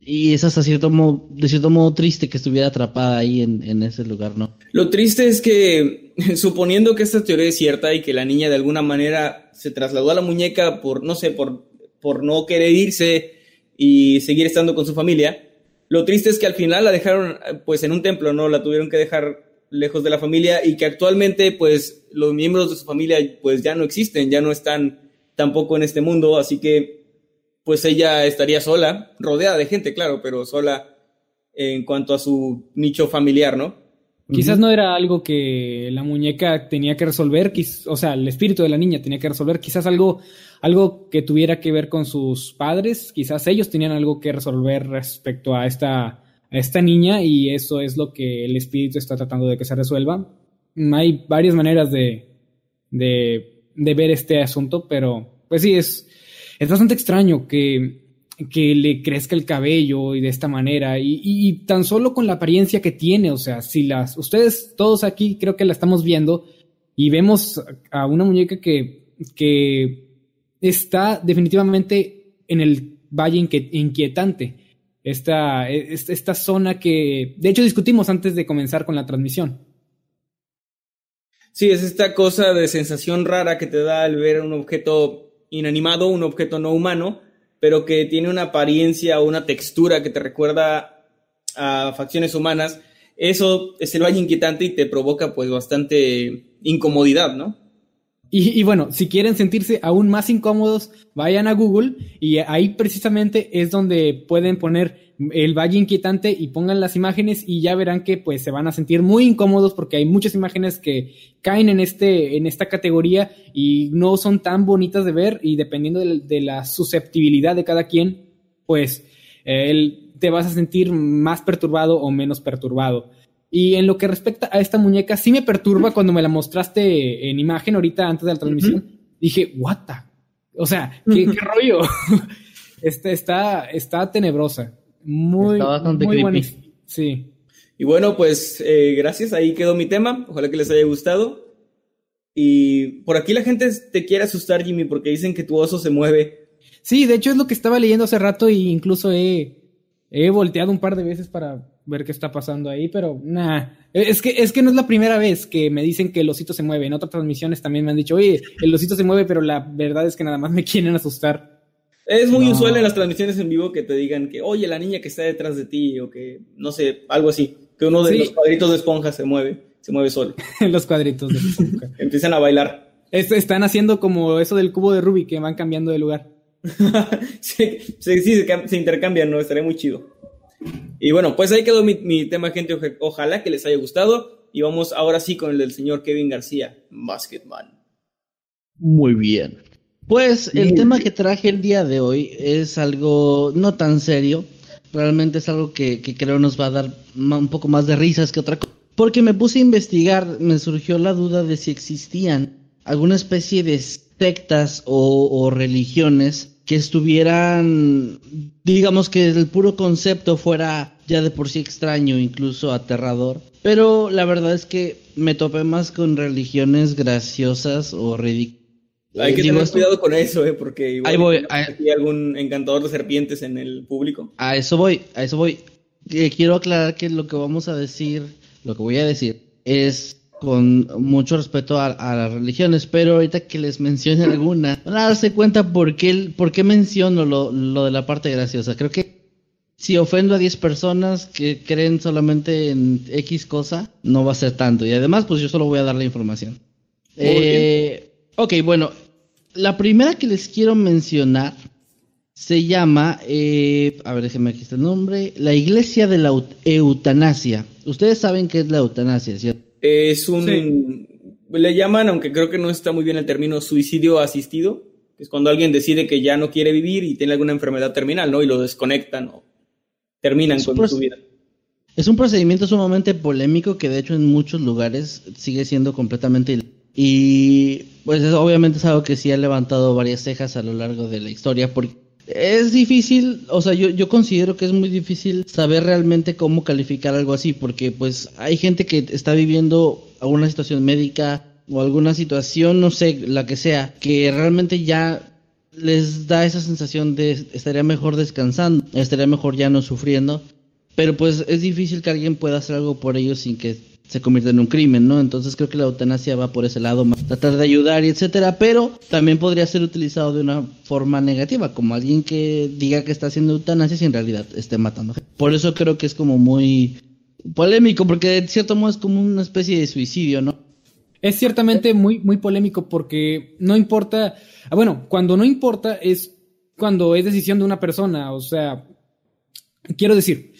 Y es hasta cierto modo, de cierto modo triste que estuviera atrapada ahí en, en ese lugar, ¿no? Lo triste es que, suponiendo que esta teoría es cierta y que la niña de alguna manera se trasladó a la muñeca por, no sé, por, por no querer irse y seguir estando con su familia, lo triste es que al final la dejaron pues en un templo, ¿no? La tuvieron que dejar lejos de la familia y que actualmente pues los miembros de su familia pues ya no existen, ya no están tampoco en este mundo, así que pues ella estaría sola, rodeada de gente, claro, pero sola en cuanto a su nicho familiar, ¿no? Quizás no era algo que la muñeca tenía que resolver, o sea, el espíritu de la niña tenía que resolver, quizás algo, algo que tuviera que ver con sus padres, quizás ellos tenían algo que resolver respecto a esta, a esta niña y eso es lo que el espíritu está tratando de que se resuelva. Hay varias maneras de, de, de ver este asunto, pero pues sí, es, es bastante extraño que, que le crezca el cabello y de esta manera y, y- tan solo con la apariencia que tiene, o sea, si las ustedes todos aquí creo que la estamos viendo y vemos a una muñeca que, que está definitivamente en el valle inquietante. Esta, esta, esta zona que, de hecho, discutimos antes de comenzar con la transmisión. Sí, es esta cosa de sensación rara que te da al ver un objeto inanimado, un objeto no humano, pero que tiene una apariencia o una textura que te recuerda a facciones humanas. Eso es el valle inquietante y te provoca pues bastante incomodidad, ¿no? Y, y bueno, si quieren sentirse aún más incómodos, vayan a Google y ahí precisamente es donde pueden poner el valle inquietante y pongan las imágenes y ya verán que pues se van a sentir muy incómodos porque hay muchas imágenes que caen en este en esta categoría y no son tan bonitas de ver y dependiendo de, la susceptibilidad de cada quien, pues eh, te vas a sentir más perturbado o menos perturbado. Y en lo que respecta a esta muñeca, sí me perturba cuando me la mostraste en imagen ahorita antes de la transmisión. Dije, what the? O sea, ¿qué, qué rollo? Está, está, está tenebrosa. Muy, Está bastante muy creepy. buena. Sí. Y bueno, pues eh, gracias, ahí quedó mi tema, ojalá que les haya gustado. Y por aquí la gente te quiere asustar, Jimmy, porque dicen que tu oso se mueve. Sí, de hecho es lo que estaba leyendo hace rato y incluso he, he volteado un par de veces para ver qué está pasando ahí, pero nah. Es que, es que no es la primera vez que me dicen que el osito se mueve. En otras transmisiones también me han dicho, oye, el osito se mueve, pero la verdad es que nada más me quieren asustar. Es muy No. usual en las transmisiones en vivo que te digan que, oye, la niña que está detrás de ti, o que, no sé, algo así, que uno de Sí. los cuadritos de esponja se mueve, se mueve solo. los cuadritos de Suzuka. Empiezan a bailar. Es- Están haciendo como eso del cubo de Rubik que van cambiando de lugar. sí, sí, sí, se, cam- se intercambian, ¿no? Estaría muy chido. Y bueno, pues ahí quedó mi, mi tema, gente. Ojalá que les haya gustado. Y vamos ahora sí con el del señor Kevin García, Basketman. Muy bien. Pues el tema que traje el día de hoy es algo no tan serio. Realmente es algo que, que creo nos va a dar un poco más de risas que otra cosa. Porque me puse a investigar, me surgió la duda de si existían alguna especie de sectas o, o religiones que estuvieran, digamos que el puro concepto fuera ya de por sí extraño, incluso aterrador. Pero la verdad es que me topé más con religiones graciosas o ridículas. Hay que tener cuidado con eso, ¿eh? Porque igual Ahí voy, aquí algún encantador de serpientes en el público. A eso voy, a eso voy. Eh, quiero aclarar que lo que vamos a decir, lo que voy a decir, es con mucho respeto a, a las religiones, pero ahorita que les mencione alguna, van a darse cuenta por qué, por qué menciono lo, lo de la parte graciosa. Creo que si ofendo a 10 personas que creen solamente en X cosa, no va a ser tanto. Y además, pues yo solo voy a dar la información. Eh, ok, bueno, la primera que les quiero mencionar se llama, eh, a ver, déjenme aquí está el nombre, la Iglesia de la Eut- Eutanasia. Ustedes saben qué es la eutanasia, ¿cierto? Es un... le llaman, aunque creo que no está muy bien el término, suicidio asistido, que es cuando alguien decide que ya no quiere vivir y tiene alguna enfermedad terminal, ¿no? Y lo desconectan o terminan con su vida. Es un procedimiento sumamente polémico que de hecho en muchos lugares sigue siendo completamente y pues obviamente es algo que sí ha levantado varias cejas a lo largo de la historia porque es difícil, o sea, yo, yo considero que es muy difícil saber realmente cómo calificar algo así, porque pues hay gente que está viviendo alguna situación médica o alguna situación, no sé, la que sea, que realmente ya les da esa sensación de estaría mejor descansando, estaría mejor ya no sufriendo, pero pues es difícil que alguien pueda hacer algo por ellos sin que se convierte en un crimen, ¿no? Entonces creo que la eutanasia va por ese lado, tratar de ayudar y etcétera, pero también podría ser utilizado de una forma negativa, como alguien que diga que está haciendo eutanasia y en realidad esté matando. Por eso creo que es como muy polémico, porque de cierto modo es como una especie de suicidio, ¿no? Es ciertamente muy, muy polémico porque no importa, ah, bueno, cuando no importa es cuando es decisión de una persona, o sea, quiero decir,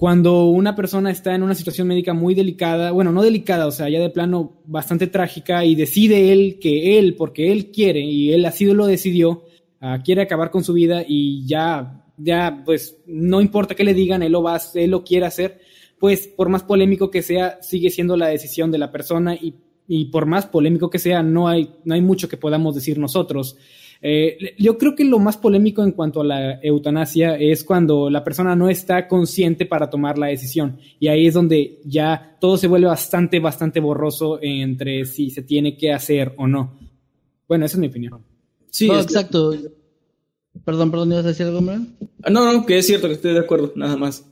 cuando una persona está en una situación médica muy delicada, bueno, no delicada, o sea, ya de plano bastante trágica y decide él que él, porque él quiere y él así lo decidió, uh, quiere acabar con su vida y ya, ya, pues no importa qué le digan, él lo va, él lo quiere hacer, pues por más polémico que sea, sigue siendo la decisión de la persona y, y por más polémico que sea, no hay, no hay mucho que podamos decir nosotros. Eh, yo creo que lo más polémico en cuanto a la eutanasia es cuando la persona no está consciente para tomar la decisión. Y ahí es donde ya todo se vuelve bastante, bastante borroso entre si se tiene que hacer o no. Bueno, esa es mi opinión. Sí, exacto. Perdón, perdón, ¿ibas a decir algo, más? Ah, no, no, que es cierto que estoy de acuerdo, nada más.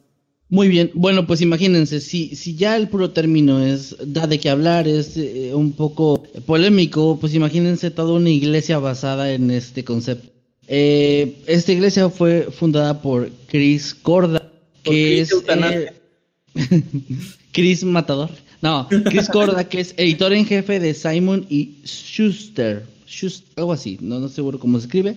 Muy bien, bueno, pues imagínense, si, si ya el puro término es da de qué hablar, es eh, un poco polémico, pues imagínense toda una iglesia basada en este concepto. Eh, esta iglesia fue fundada por Chris Corda, que es... Eh, Chris Matador. No, Chris Corda, que es editor en jefe de Simon y Schuster. Schuster algo así, no, no seguro cómo se escribe.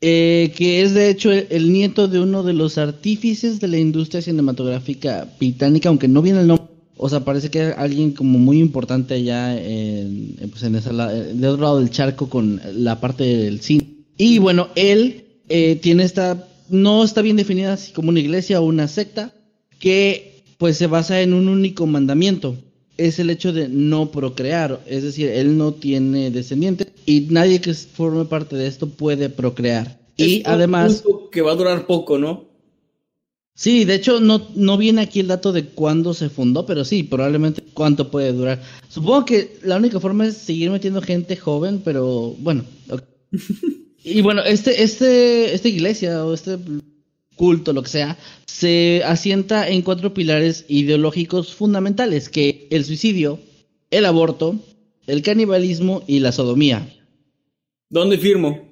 Eh, que es de hecho el, nieto de uno de los artífices de la industria cinematográfica británica, aunque no viene el nombre. O sea, parece que es alguien como muy importante allá en, pues en esa, otro lado del charco con la parte del cine. Y bueno, él eh, tiene esta, no está bien definida así como una iglesia o una secta, que pues se basa en un único mandamiento. Es el hecho de no procrear, es decir, él no tiene descendientes y nadie que forme parte de esto puede procrear. y además... Que va a durar poco, ¿no? Sí, de hecho no, no viene aquí el dato de cuándo se fundó, pero sí, probablemente cuánto puede durar. Supongo que la única forma es seguir metiendo gente joven, pero bueno. y bueno, este, este, esta iglesia o este culto, lo que sea, se asienta en cuatro pilares ideológicos fundamentales, que el suicidio, el aborto, el canibalismo y la sodomía. ¿Dónde firmo?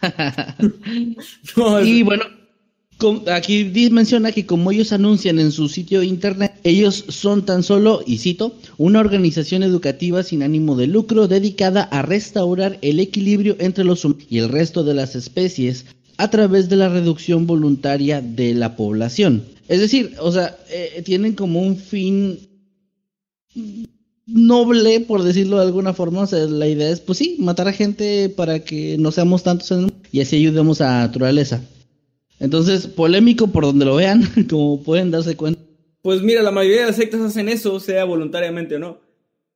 y bueno, aquí menciona que como ellos anuncian en su sitio internet, ellos son tan solo, y cito, una organización educativa sin ánimo de lucro dedicada a restaurar el equilibrio entre los humanos y el resto de las especies a través de la reducción voluntaria de la población. Es decir, o sea, eh, tienen como un fin noble, por decirlo de alguna forma. O sea, la idea es, pues sí, matar a gente para que no seamos tantos y así ayudemos a la naturaleza. Entonces, polémico por donde lo vean, como pueden darse cuenta. Pues mira, la mayoría de las sectas hacen eso, sea voluntariamente o no.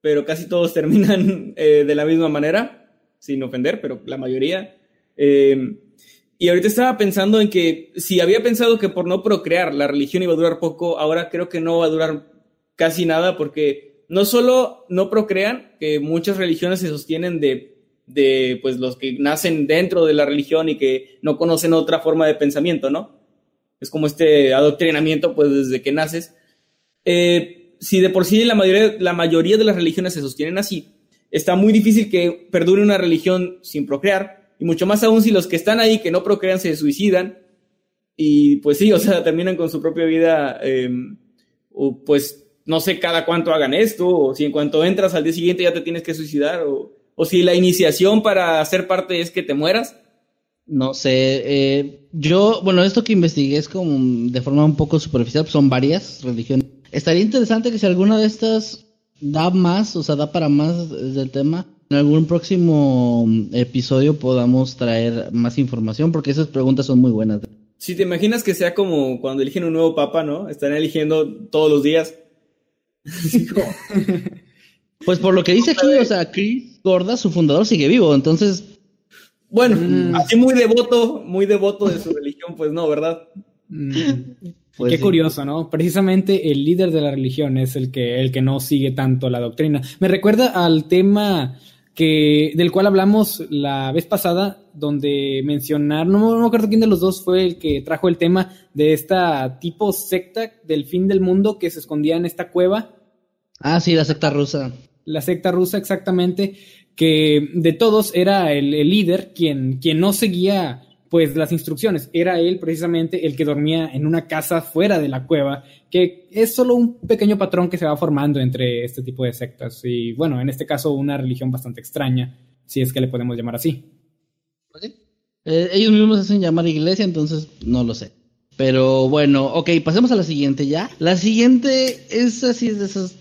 Pero casi todos terminan eh, de la misma manera, sin ofender, pero la mayoría. Eh, y ahorita estaba pensando en que si había pensado que por no procrear la religión iba a durar poco, ahora creo que no va a durar casi nada porque no solo no procrean, que muchas religiones se sostienen de, de pues los que nacen dentro de la religión y que no conocen otra forma de pensamiento, ¿no? Es como este adoctrinamiento, pues desde que naces. Eh, si de por sí la mayoría, la mayoría de las religiones se sostienen así, está muy difícil que perdure una religión sin procrear, y mucho más aún si los que están ahí que no procrean se suicidan, y pues sí, o sea, terminan con su propia vida, eh, o pues no sé cada cuánto hagan esto, o si en cuanto entras al día siguiente ya te tienes que suicidar, o, si la iniciación para ser parte es que te mueras. No sé, eh, yo, bueno, esto que investigué es como de forma un poco superficial, son varias religiones. Estaría interesante que si alguna de estas da más, o sea, da para más del tema. En algún próximo episodio podamos traer más información porque esas preguntas son muy buenas. Si te imaginas que sea como cuando eligen un nuevo papa, ¿no? Están eligiendo todos los días. pues por lo que dice aquí, o sea, Chris Gorda, su fundador, sigue vivo, entonces... Bueno, mm. así muy devoto, muy devoto de su religión, pues no, ¿verdad? Mm. Pues Qué curioso, ¿no? Precisamente el líder de la religión es el que, el que no sigue tanto la doctrina. Me recuerda al tema que, del cual hablamos la vez pasada, donde mencionar, no, no me acuerdo quién de los dos fue el que trajo el tema de esta tipo secta del fin del mundo que se escondía en esta cueva. Ah, sí, la secta rusa. La secta rusa, exactamente, que de todos era el, el líder quien, quien no seguía pues las instrucciones. Era él precisamente el que dormía en una casa fuera de la cueva, que es solo un pequeño patrón que se va formando entre este tipo de sectas. Y bueno, en este caso una religión bastante extraña, si es que le podemos llamar así. Eh, ellos mismos hacen llamar iglesia, entonces no lo sé. Pero bueno, ok, pasemos a la siguiente ya. La siguiente es así, es de esas...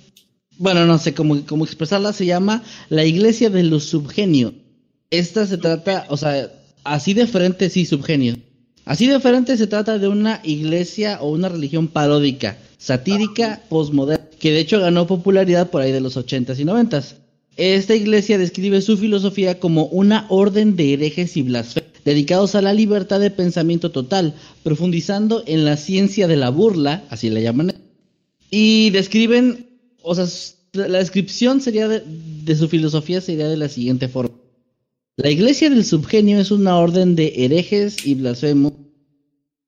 Bueno, no sé cómo, cómo expresarla, se llama la iglesia de los subgenios. Esta se trata, o sea, Así de frente, sí, subgenio. Así de frente se trata de una iglesia o una religión paródica, satírica, postmoderna, que de hecho ganó popularidad por ahí de los 80s y 90s. Esta iglesia describe su filosofía como una orden de herejes y blasfemos, dedicados a la libertad de pensamiento total, profundizando en la ciencia de la burla, así le llaman, y describen, o sea, la descripción sería de su filosofía sería de la siguiente forma. La Iglesia del Subgenio es una orden de herejes y blasfemos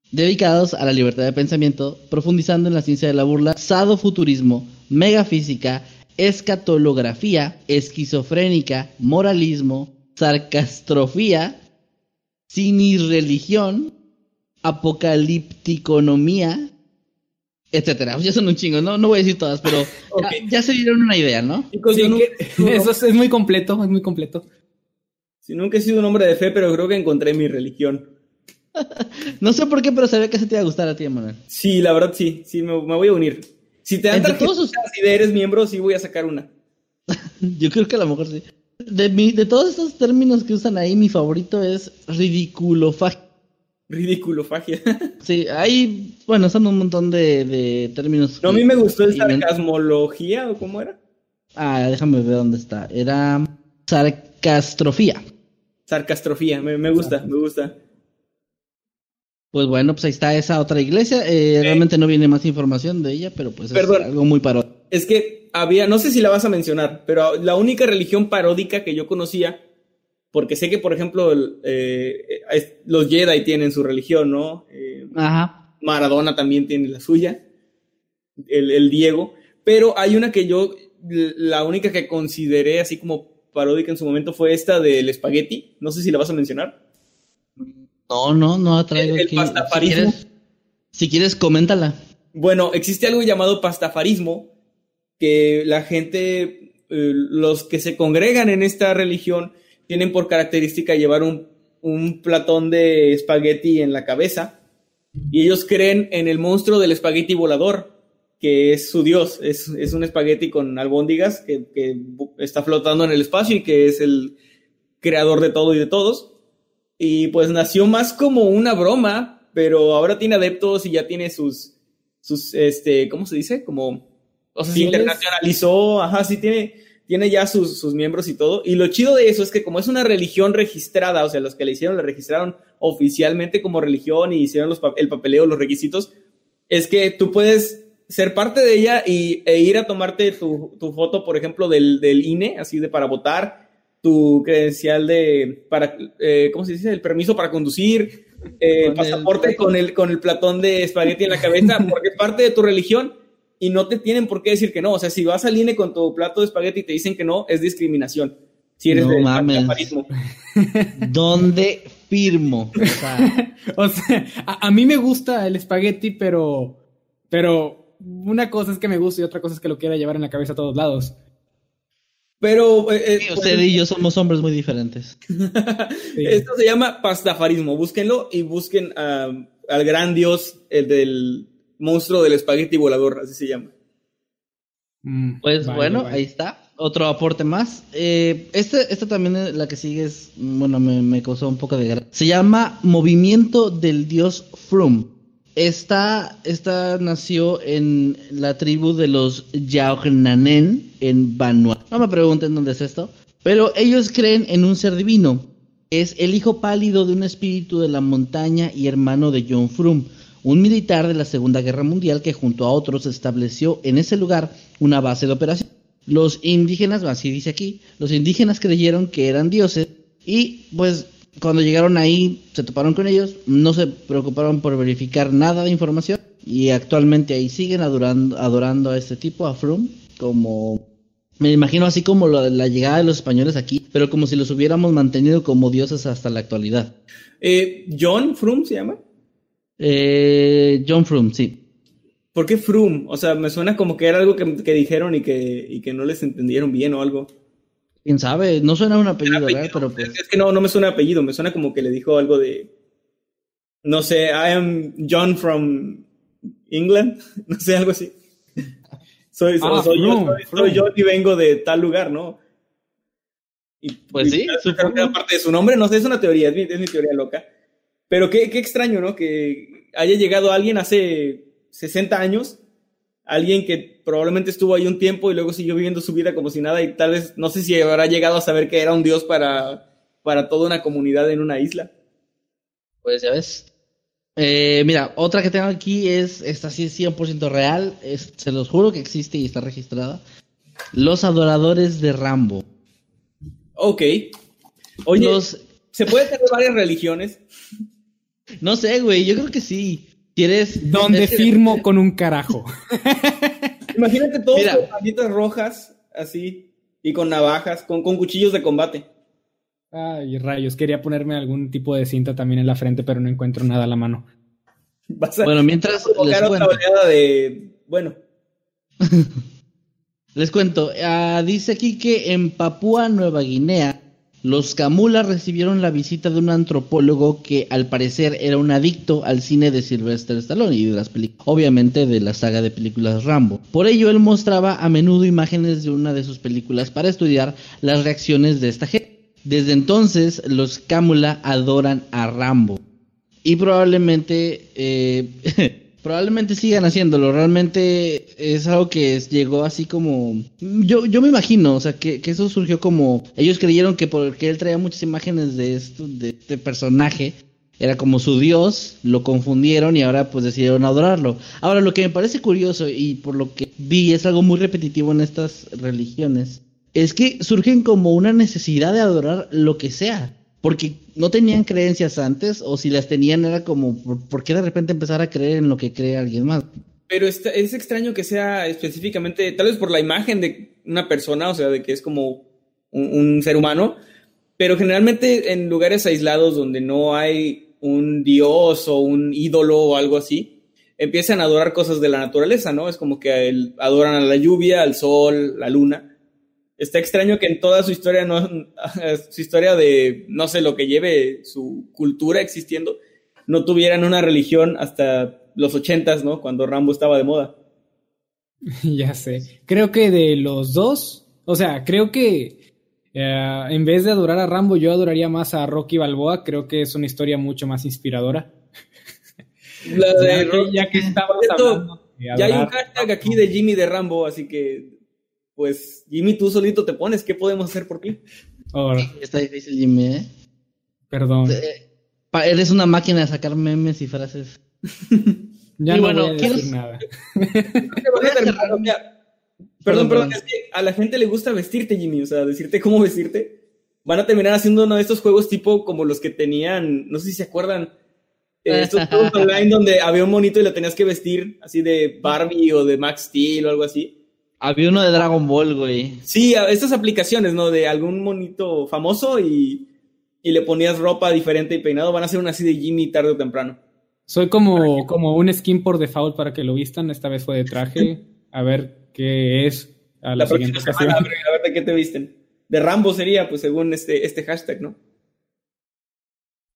dedicados a la libertad de pensamiento, profundizando en la ciencia de la burla, sadofuturismo, megafísica, escatolografía, esquizofrénica, moralismo, sarcastrofía, sinirreligión, apocalípticonomía, etcétera. Ya son un chingo, no, no voy a decir todas, pero ya, se dieron una idea, ¿no? eso es muy completo, es muy completo. Si nunca he sido un hombre de fe, pero creo que encontré mi religión. no sé por qué, pero sabía que se te iba a gustar a ti, Manuel. Sí, la verdad sí, sí, me, voy a unir. Si te dan todos sus... si eres miembro, sí voy a sacar una. Yo creo que a lo mejor sí. De, de todos esos términos que usan ahí, mi favorito es ridiculofagia. Ridiculofagia. sí, hay, bueno, son un montón de, de términos. No, a mí me gustó el sarcasmología, ¿o cómo era? Ah, déjame ver dónde está. Era sarcastrofía. Sarcastrofía, me, gusta, me gusta. Pues bueno, pues ahí está esa otra iglesia. Eh, realmente no viene más información de ella, pero pues es algo muy paródico. Es que había, no sé si la vas a mencionar, pero la única religión paródica que yo conocía, porque sé que, por ejemplo, eh, los Jedi tienen su religión, ¿no? Eh, Ajá. Maradona también tiene la suya, el, el Diego, pero hay una que yo, la única que consideré así como paródica en su momento fue esta del espagueti. No sé si la vas a mencionar. No, no, no ha traído el, pastafarismo. Si quieres, coméntala. Bueno, existe algo llamado pastafarismo que la gente, eh, los que se congregan en esta religión, tienen por característica llevar un, un platón de espagueti en la cabeza y ellos creen en el monstruo del espagueti volador que es su dios, es, un espagueti con albóndigas que, está flotando en el espacio y que es el creador de todo y de todos. Y pues nació más como una broma, pero ahora tiene adeptos y ya tiene sus, sus este, ¿cómo se dice? Como, o sea, se internacionalizó, ajá, sí tiene, tiene ya sus, sus, miembros y todo. Y lo chido de eso es que como es una religión registrada, o sea, los que le hicieron la registraron oficialmente como religión y hicieron los, el papeleo, los requisitos, es que tú puedes ser parte de ella y, e ir a tomarte tu, foto, por ejemplo, del, del, INE, así de para votar, tu credencial de, para, eh, ¿cómo se dice? El permiso para conducir, eh, pasaporte con, el, con el platón de espagueti en la cabeza, porque es parte de tu religión y no te tienen por qué decir que no. O sea, si vas al INE con tu plato de espagueti y te dicen que no, es discriminación. Si eres no mames. ¿Dónde firmo? O sea, a, a, mí me gusta el espagueti, pero, pero una cosa es que me guste y otra cosa es que lo quiera llevar en la cabeza a todos lados. Pero eh, eh, usted y yo somos hombres muy diferentes. Esto se llama pastafarismo. Búsquenlo y busquen al gran dios, el del monstruo del espagueti volador, así se llama. Mm, pues bueno, ahí está. Otro aporte más. Eh, este, esta también, la que sigue, es, bueno, me, causó un poco de guerra. Se llama Movimiento del Dios Frum. Esta, esta nació en la tribu de los Yaognanen en Vanuatu. No me pregunten dónde es esto. Pero ellos creen en un ser divino. Es el hijo pálido de un espíritu de la montaña y hermano de John Frum, un militar de la Segunda Guerra Mundial que junto a otros estableció en ese lugar una base de operación. Los indígenas, así dice aquí, los indígenas creyeron que eran dioses y pues cuando llegaron ahí se toparon con ellos, no se preocuparon por verificar nada de información y actualmente ahí siguen adorando, adorando a este tipo, a Frum, como me imagino así como la, llegada de los españoles aquí, pero como si los hubiéramos mantenido como dioses hasta la actualidad. Eh, ¿John Frum se llama? Eh, John Frum, sí. ¿Por qué Froome? O sea, me suena como que era algo que, dijeron y que, que no les entendieron bien o algo. Quién sabe, no suena un apellido, ¿verdad? Pero pues... Es que no, no me suena apellido, me suena como que le dijo algo de. No sé, I am John from England, no sé, algo así. Soy, ah, soy, yo, soy, yo y vengo de tal lugar, ¿no? Y, pues sí, aparte de su nombre, no sé, es una teoría, es mi, es mi teoría loca. Pero qué, qué extraño, ¿no? Que haya llegado alguien hace 60 años, alguien que probablemente estuvo ahí un tiempo y luego siguió viviendo su vida como si nada y tal vez, no sé si habrá llegado a saber que era un dios para, para toda una comunidad en una isla. Pues ya ves. Eh, mira, otra que tengo aquí es, esta sí es 100% real, se los juro que existe y está registrada. Los adoradores de Rambo. Ok. Oye, ¿se puede tener varias religiones? No sé, güey, yo creo que sí. ¿Quieres? Donde firmo con un carajo. Imagínate todos con patitas rojas, así, y con navajas, con, con cuchillos de combate. Ay, rayos, quería ponerme algún tipo de cinta también en la frente, pero no encuentro nada a la mano. bueno, mientras les cuento. de... Bueno. les cuento, ah, dice aquí que en Papúa Nueva Guinea los Camula recibieron la visita de un antropólogo que al parecer era un adicto al cine de Sylvester Stallone y de las películas, obviamente de la saga de películas Rambo. Por ello él mostraba a menudo imágenes de una de sus películas para estudiar las reacciones de esta gente. Desde entonces los Camula adoran a Rambo y probablemente eh, Probablemente sigan haciéndolo, realmente es algo que llegó así como... Yo, yo me imagino, o sea, que, eso surgió como... Ellos creyeron que porque él traía muchas imágenes de, esto, de este personaje, era como su dios, lo confundieron y ahora pues decidieron adorarlo. Ahora, lo que me parece curioso y por lo que vi es algo muy repetitivo en estas religiones, es que surgen como una necesidad de adorar lo que sea porque no tenían creencias antes o si las tenían era como, ¿por, qué de repente empezar a creer en lo que cree alguien más? Pero es, extraño que sea específicamente, tal vez por la imagen de una persona, o sea, de que es como un, ser humano, pero generalmente en lugares aislados donde no hay un dios o un ídolo o algo así, empiezan a adorar cosas de la naturaleza, ¿no? Es como que adoran a la lluvia, al sol, la luna está extraño que en toda su historia, no, su historia de, no sé, lo que lleve su cultura existiendo, no tuvieran una religión hasta los ochentas, ¿no? Cuando Rambo estaba de moda. Ya sé. Creo que de los dos, o sea, creo que eh, en vez de adorar a Rambo, yo adoraría más a Rocky Balboa. Creo que es una historia mucho más inspiradora. La de ya, que, ya hablando. Ya hay un hashtag aquí de Jimmy de Rambo, así que pues Jimmy, tú solito te pones, ¿qué podemos hacer por ti? Está difícil, Jimmy, ¿eh? Perdón. Eh, eres una máquina de sacar memes y frases. ya no bueno, voy a decir nada. perdón, perdón, es que a la gente le gusta vestirte, Jimmy, o sea, decirte cómo vestirte. Van a terminar haciendo uno de estos juegos tipo como los que tenían, no sé si se acuerdan, eh, estos juegos online donde había un monito y lo tenías que vestir así de Barbie o de Max Steel o algo así. Había uno de Dragon Ball, güey. Sí, estas aplicaciones, ¿no? De algún monito famoso y, le ponías ropa diferente y peinado. Van a ser una así de Jimmy tarde o temprano. Soy como, como un skin por default para que lo vistan. Esta vez fue de traje. A ver qué es a la, siguiente ocasión. a, ver, de qué te visten. De Rambo sería, pues, según este, este hashtag, ¿no?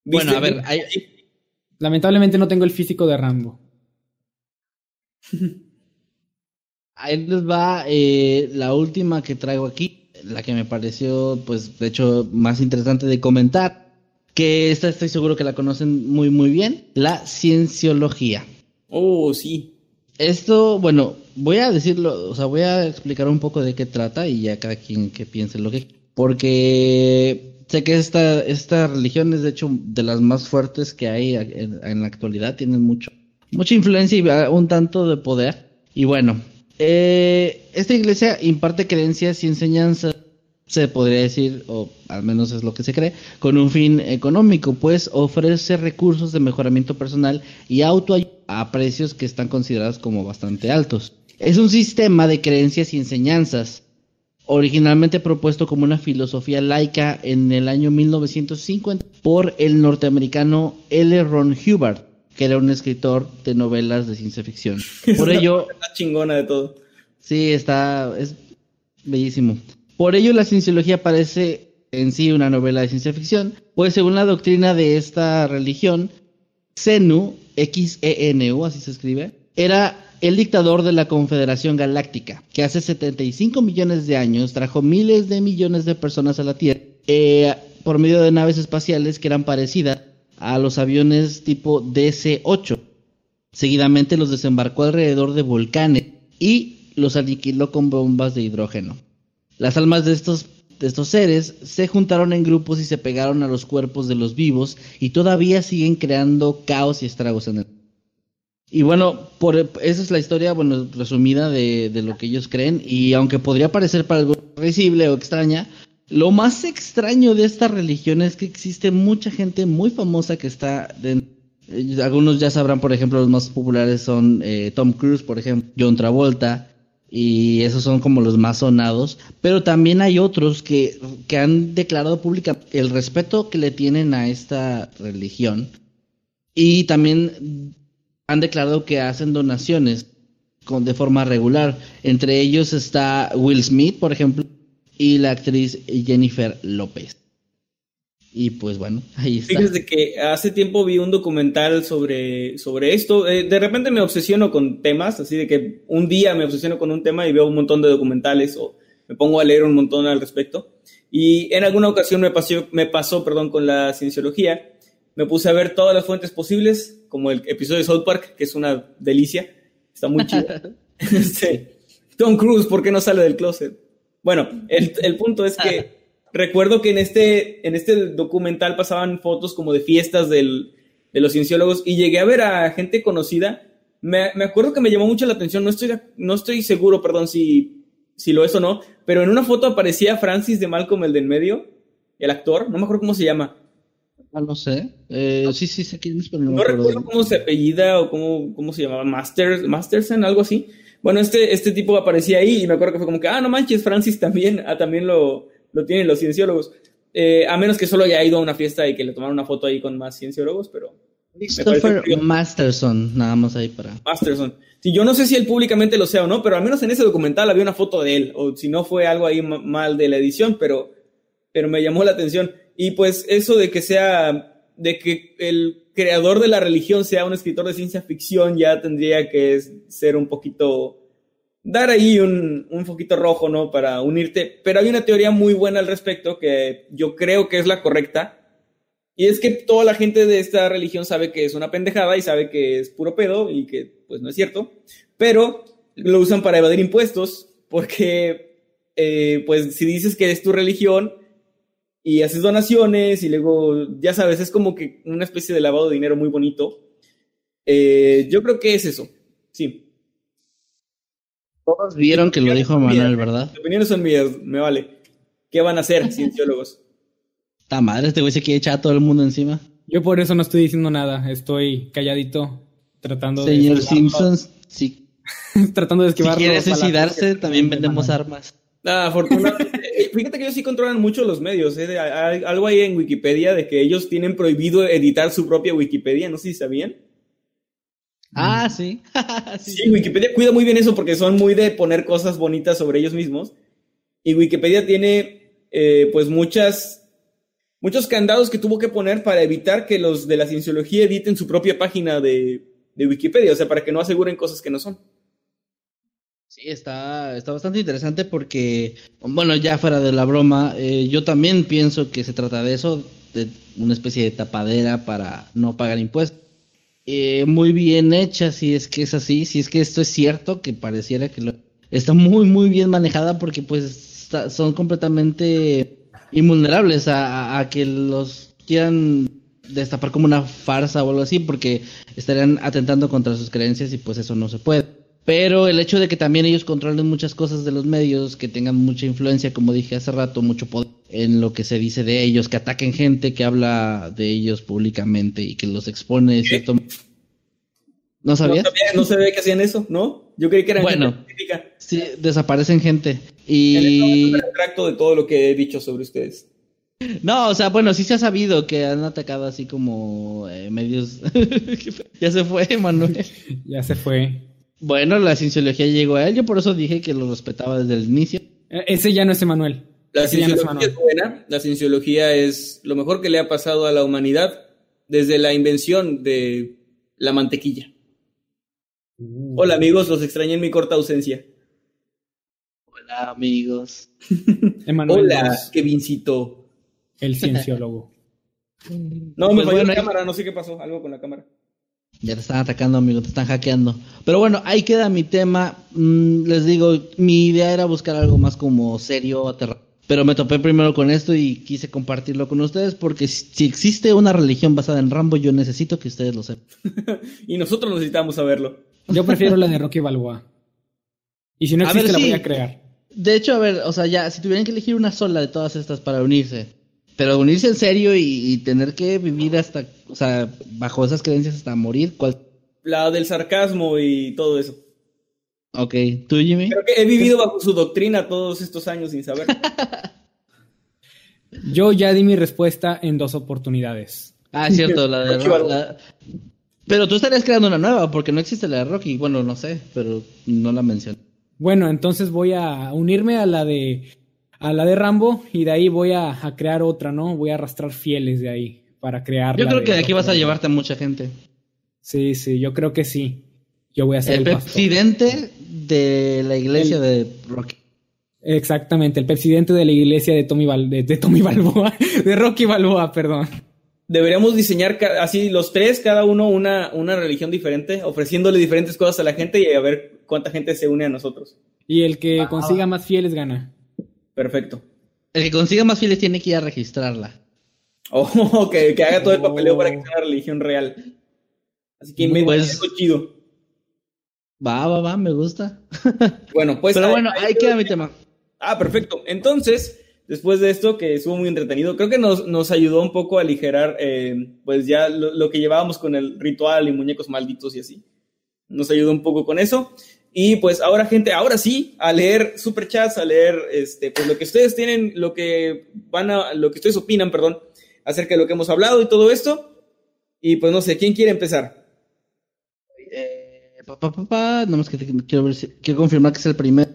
Bueno, a ver. Lamentablemente no tengo el físico de Rambo. Ahí les va eh, la última que traigo aquí, la que me pareció, pues, de hecho, más interesante de comentar, que esta estoy seguro que la conocen muy, muy bien, la cienciología. Oh, sí. Esto, bueno, voy a decirlo, o sea, voy a explicar un poco de qué trata y ya cada quien que piense lo que... Porque sé que esta, esta religión es de hecho de las más fuertes que hay en, en la actualidad, tienen mucho, mucha influencia y un tanto de poder. Y bueno, eh, esta iglesia imparte creencias y enseñanzas, se podría decir, o al menos es lo que se cree, con un fin económico, pues ofrece recursos de mejoramiento personal y autoayuda a precios que están considerados como bastante altos. Es un sistema de creencias y enseñanzas, originalmente propuesto como una filosofía laica en el año 1950 por el norteamericano L. Ron Hubbard que era un escritor de novelas de ciencia ficción. Por ello... Está chingona de todo. Sí, está... es bellísimo. Por ello la cienciología parece en sí una novela de ciencia ficción, pues según la doctrina de esta religión, Xenu, X-E-N-U, así se escribe, era el dictador de la Confederación Galáctica, que hace 75 millones de años trajo miles de millones de personas a la Tierra eh, por medio de naves espaciales que eran parecidas a los aviones tipo DC-8. Seguidamente los desembarcó alrededor de volcanes y los aniquiló con bombas de hidrógeno. Las almas de estos, de estos seres se juntaron en grupos y se pegaron a los cuerpos de los vivos y todavía siguen creando caos y estragos en el y bueno, por, esa es la historia, bueno, resumida de, de, lo que ellos creen. Y aunque podría parecer para algo risible o extraña, lo más extraño de esta religión es que existe mucha gente muy famosa que está dentro. Algunos ya sabrán, por ejemplo, los más populares son eh, Tom Cruise, por ejemplo, John Travolta, y esos son como los más sonados. Pero también hay otros que, que han declarado públicamente el respeto que le tienen a esta religión. Y también han declarado que hacen donaciones con, de forma regular. Entre ellos está Will Smith, por ejemplo, y la actriz Jennifer López. Y pues bueno, ahí está. Fíjese que hace tiempo vi un documental sobre, sobre esto. Eh, de repente me obsesiono con temas, así de que un día me obsesiono con un tema y veo un montón de documentales o me pongo a leer un montón al respecto. Y en alguna ocasión me pasó, me pasó perdón, con la cienciología. Me puse a ver todas las fuentes posibles, como el episodio de South Park, que es una delicia. Está muy chido. sí. Tom Cruise, ¿por qué no sale del closet? Bueno, el, el punto es que recuerdo que en este, en este documental pasaban fotos como de fiestas del, de los cienciólogos y llegué a ver a gente conocida. Me, me, acuerdo que me llamó mucho la atención, no estoy, no estoy seguro, perdón, si, si lo es o no, pero en una foto aparecía Francis de Malcolm, el del medio, el actor, no me acuerdo cómo se llama. Ah, no sé. Eh, sí, sí, sé quién es, pero no, no recuerdo cómo se apellida o cómo, cómo se llamaba, Master, Masterson, algo así. Bueno, este, este tipo aparecía ahí y me acuerdo que fue como que, ah, no manches, Francis también, ah, también lo, lo tienen los cienciólogos. Eh, a menos que solo haya ido a una fiesta y que le tomaron una foto ahí con más cienciólogos, pero... Christopher Masterson, nada más ahí para... Masterson. Sí, yo no sé si él públicamente lo sea o no, pero al menos en ese documental había una foto de él, o si no fue algo ahí mal de la edición, pero, pero me llamó la atención. Y pues eso de que sea, de que el creador de la religión sea un escritor de ciencia ficción, ya tendría que ser un poquito, dar ahí un, un poquito rojo, ¿no? Para unirte. Pero hay una teoría muy buena al respecto que yo creo que es la correcta. Y es que toda la gente de esta religión sabe que es una pendejada y sabe que es puro pedo y que pues no es cierto. Pero lo usan para evadir impuestos porque eh, pues si dices que es tu religión, y haces donaciones y luego, ya sabes, es como que una especie de lavado de dinero muy bonito. Eh, yo creo que es eso, sí. Todos vieron que lo dijo Manuel, ¿verdad? Las opiniones son mías, me vale. ¿Qué van a hacer, cienciólogos? Ta madre, este güey se quiere echar a todo el mundo encima. Yo por eso no estoy diciendo nada, estoy calladito, tratando Señor de... Señor Simpsons, sí. tratando de esquivar. Si quiere suicidarse, también vendemos armas. Ah, afortunadamente. Fíjate que ellos sí controlan mucho los medios. ¿eh? Hay algo ahí en Wikipedia de que ellos tienen prohibido editar su propia Wikipedia. No sé si sabían. Ah, sí. sí. sí. Wikipedia cuida muy bien eso porque son muy de poner cosas bonitas sobre ellos mismos. Y Wikipedia tiene, eh, pues, muchas, muchos candados que tuvo que poner para evitar que los de la cienciología editen su propia página de, de Wikipedia. O sea, para que no aseguren cosas que no son. Sí, está, está bastante interesante porque, bueno, ya fuera de la broma, eh, yo también pienso que se trata de eso, de una especie de tapadera para no pagar impuestos. Eh, muy bien hecha, si es que es así, si es que esto es cierto, que pareciera que lo, está muy, muy bien manejada porque pues son completamente invulnerables a que los quieran destapar como una farsa o algo así, porque estarían atentando contra sus creencias y pues eso no se puede. Pero el hecho de que también ellos controlen muchas cosas de los medios, que tengan mucha influencia, como dije hace rato, mucho poder en lo que se dice de ellos, que ataquen gente que habla de ellos públicamente y que los expone, ¿cierto? ¿No sabías? No, se ve que hacían eso, ¿no? Yo creí que eran bueno, Sí, desaparecen gente. Y... El de todo lo que he dicho sobre ustedes. No, o sea, bueno, sí se ha sabido que han atacado así como eh, medios. ya se fue, Manuel. ya se fue. Bueno, la cienciología llegó a él, yo por eso dije que lo respetaba desde el inicio. E, ese ya no es Emanuel. La cienciología es, buena, la cienciología es lo mejor que le ha pasado a la humanidad desde la invención de la mantequilla. Mm. Hola amigos, los extrañé en mi corta ausencia. Hola amigos. Hola, Kevincito. El cienciólogo. no, me pues falló la cámara, no sé qué pasó, algo con la cámara. Ya te están atacando, amigo, te están hackeando. Pero bueno, ahí queda mi tema. Mm, les digo, mi idea era buscar algo más como serio, aterrador. Pero me topé primero con esto y quise compartirlo con ustedes porque si existe una religión basada en Rambo, yo necesito que ustedes lo sepan. y nosotros necesitamos saberlo. Yo prefiero la de Rocky Balboa. Y si no existe, la voy a crear. De hecho, a ver, o sea, ya, si tuvieran que elegir una sola de todas estas para unirse, pero unirse en serio y, tener que vivir hasta, o sea, bajo esas creencias hasta morir, ¿cuál? La del sarcasmo y todo eso. Ok, ¿tú, Jimmy? Creo que he vivido bajo su doctrina todos estos años sin saber. Yo ya di mi respuesta en dos oportunidades. Ah, es cierto, la de Rocky. Pero tú estarías creando una nueva, porque no existe la de Rocky. Bueno, no sé, pero no la mencioné. Bueno, entonces voy a unirme a la de a la de Rambo y de ahí voy a, crear otra, ¿no? Voy a arrastrar fieles de ahí para crear. Yo creo que de aquí vas a llevarte a mucha gente. Sí, sí, yo creo que sí. Yo voy a ser el, el presidente de la iglesia de Rocky. Exactamente, el presidente de la iglesia de Tommy, de, Tommy Balboa, de Rocky Balboa, perdón. Deberíamos diseñar así los tres, cada uno una, una religión diferente, ofreciéndole diferentes cosas a la gente y a ver cuánta gente se une a nosotros. Y el que consiga más fieles gana. Perfecto. El que consiga más fieles tiene que ir a registrarla. Oh, que, que haga todo el papeleo para que sea una religión real. Así que me pues, chido. Va, va, va, me gusta. Bueno, pues. Pero bueno, ahí, queda mi tema. Ah, perfecto. Entonces, después de esto, que estuvo muy entretenido, creo que nos, nos ayudó un poco a aligerar, eh, pues ya lo, que llevábamos con el ritual y muñecos malditos y así. Nos ayudó un poco con eso. Y pues ahora, gente, ahora sí, a leer superchats, a leer este, pues lo que ustedes tienen, lo que van a, lo que ustedes opinan, perdón, acerca de lo que hemos hablado y todo esto. Y pues no sé, ¿quién quiere empezar? Pa, pa, más que quiero, ver quiero confirmar que es el primer.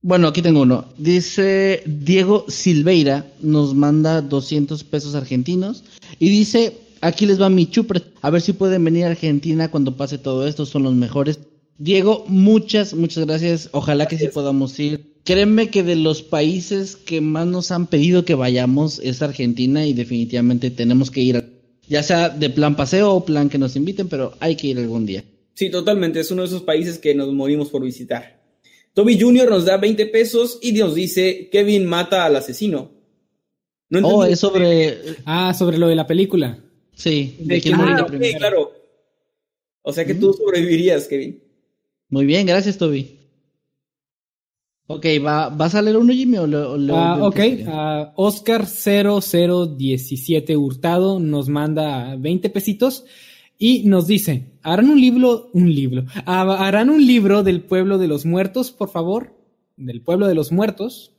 Bueno, aquí tengo uno. Dice Diego Silveira, nos manda 200 pesos argentinos y dice, aquí les va mi chupre, a ver si pueden venir a Argentina cuando pase todo esto, son los mejores. Diego, muchas, muchas gracias. Ojalá que sí podamos ir. Créeme que de los países que más nos han pedido que vayamos es Argentina y definitivamente tenemos que ir, ya sea de plan paseo o plan que nos inviten, pero hay que ir algún día. Sí, totalmente. Es uno de esos países que nos morimos por visitar. Toby Jr. nos da 20 pesos y nos dice, Kevin mata al asesino. No oh, es sobre... Ah, sobre lo de la película. Sí, de, quién ah, claro. O sea que tú sobrevivirías, Kevin. Muy bien, gracias, Toby. Ok, ¿va, ¿vas a leer uno, Jimmy? O ah, ok, uh, Oscar 0017 Hurtado nos manda 20 pesitos y nos dice, ¿harán un libro, un libro, harán un libro del pueblo de los muertos, por favor? Del pueblo de los muertos.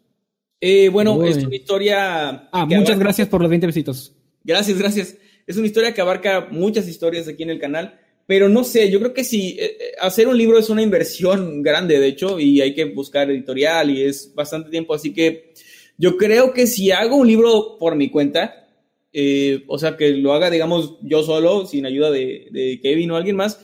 Eh, bueno, es una historia... Ah, muchas gracias por los 20 besitos. Gracias, gracias. Es una historia que abarca muchas historias aquí en el canal, pero no sé, yo creo que si eh, eh, hacer un libro es una inversión grande, de hecho, y hay que buscar editorial y es bastante tiempo, así que yo creo que si hago un libro por mi cuenta, eh, o sea, que lo haga, digamos, yo solo, sin ayuda de, Kevin o alguien más,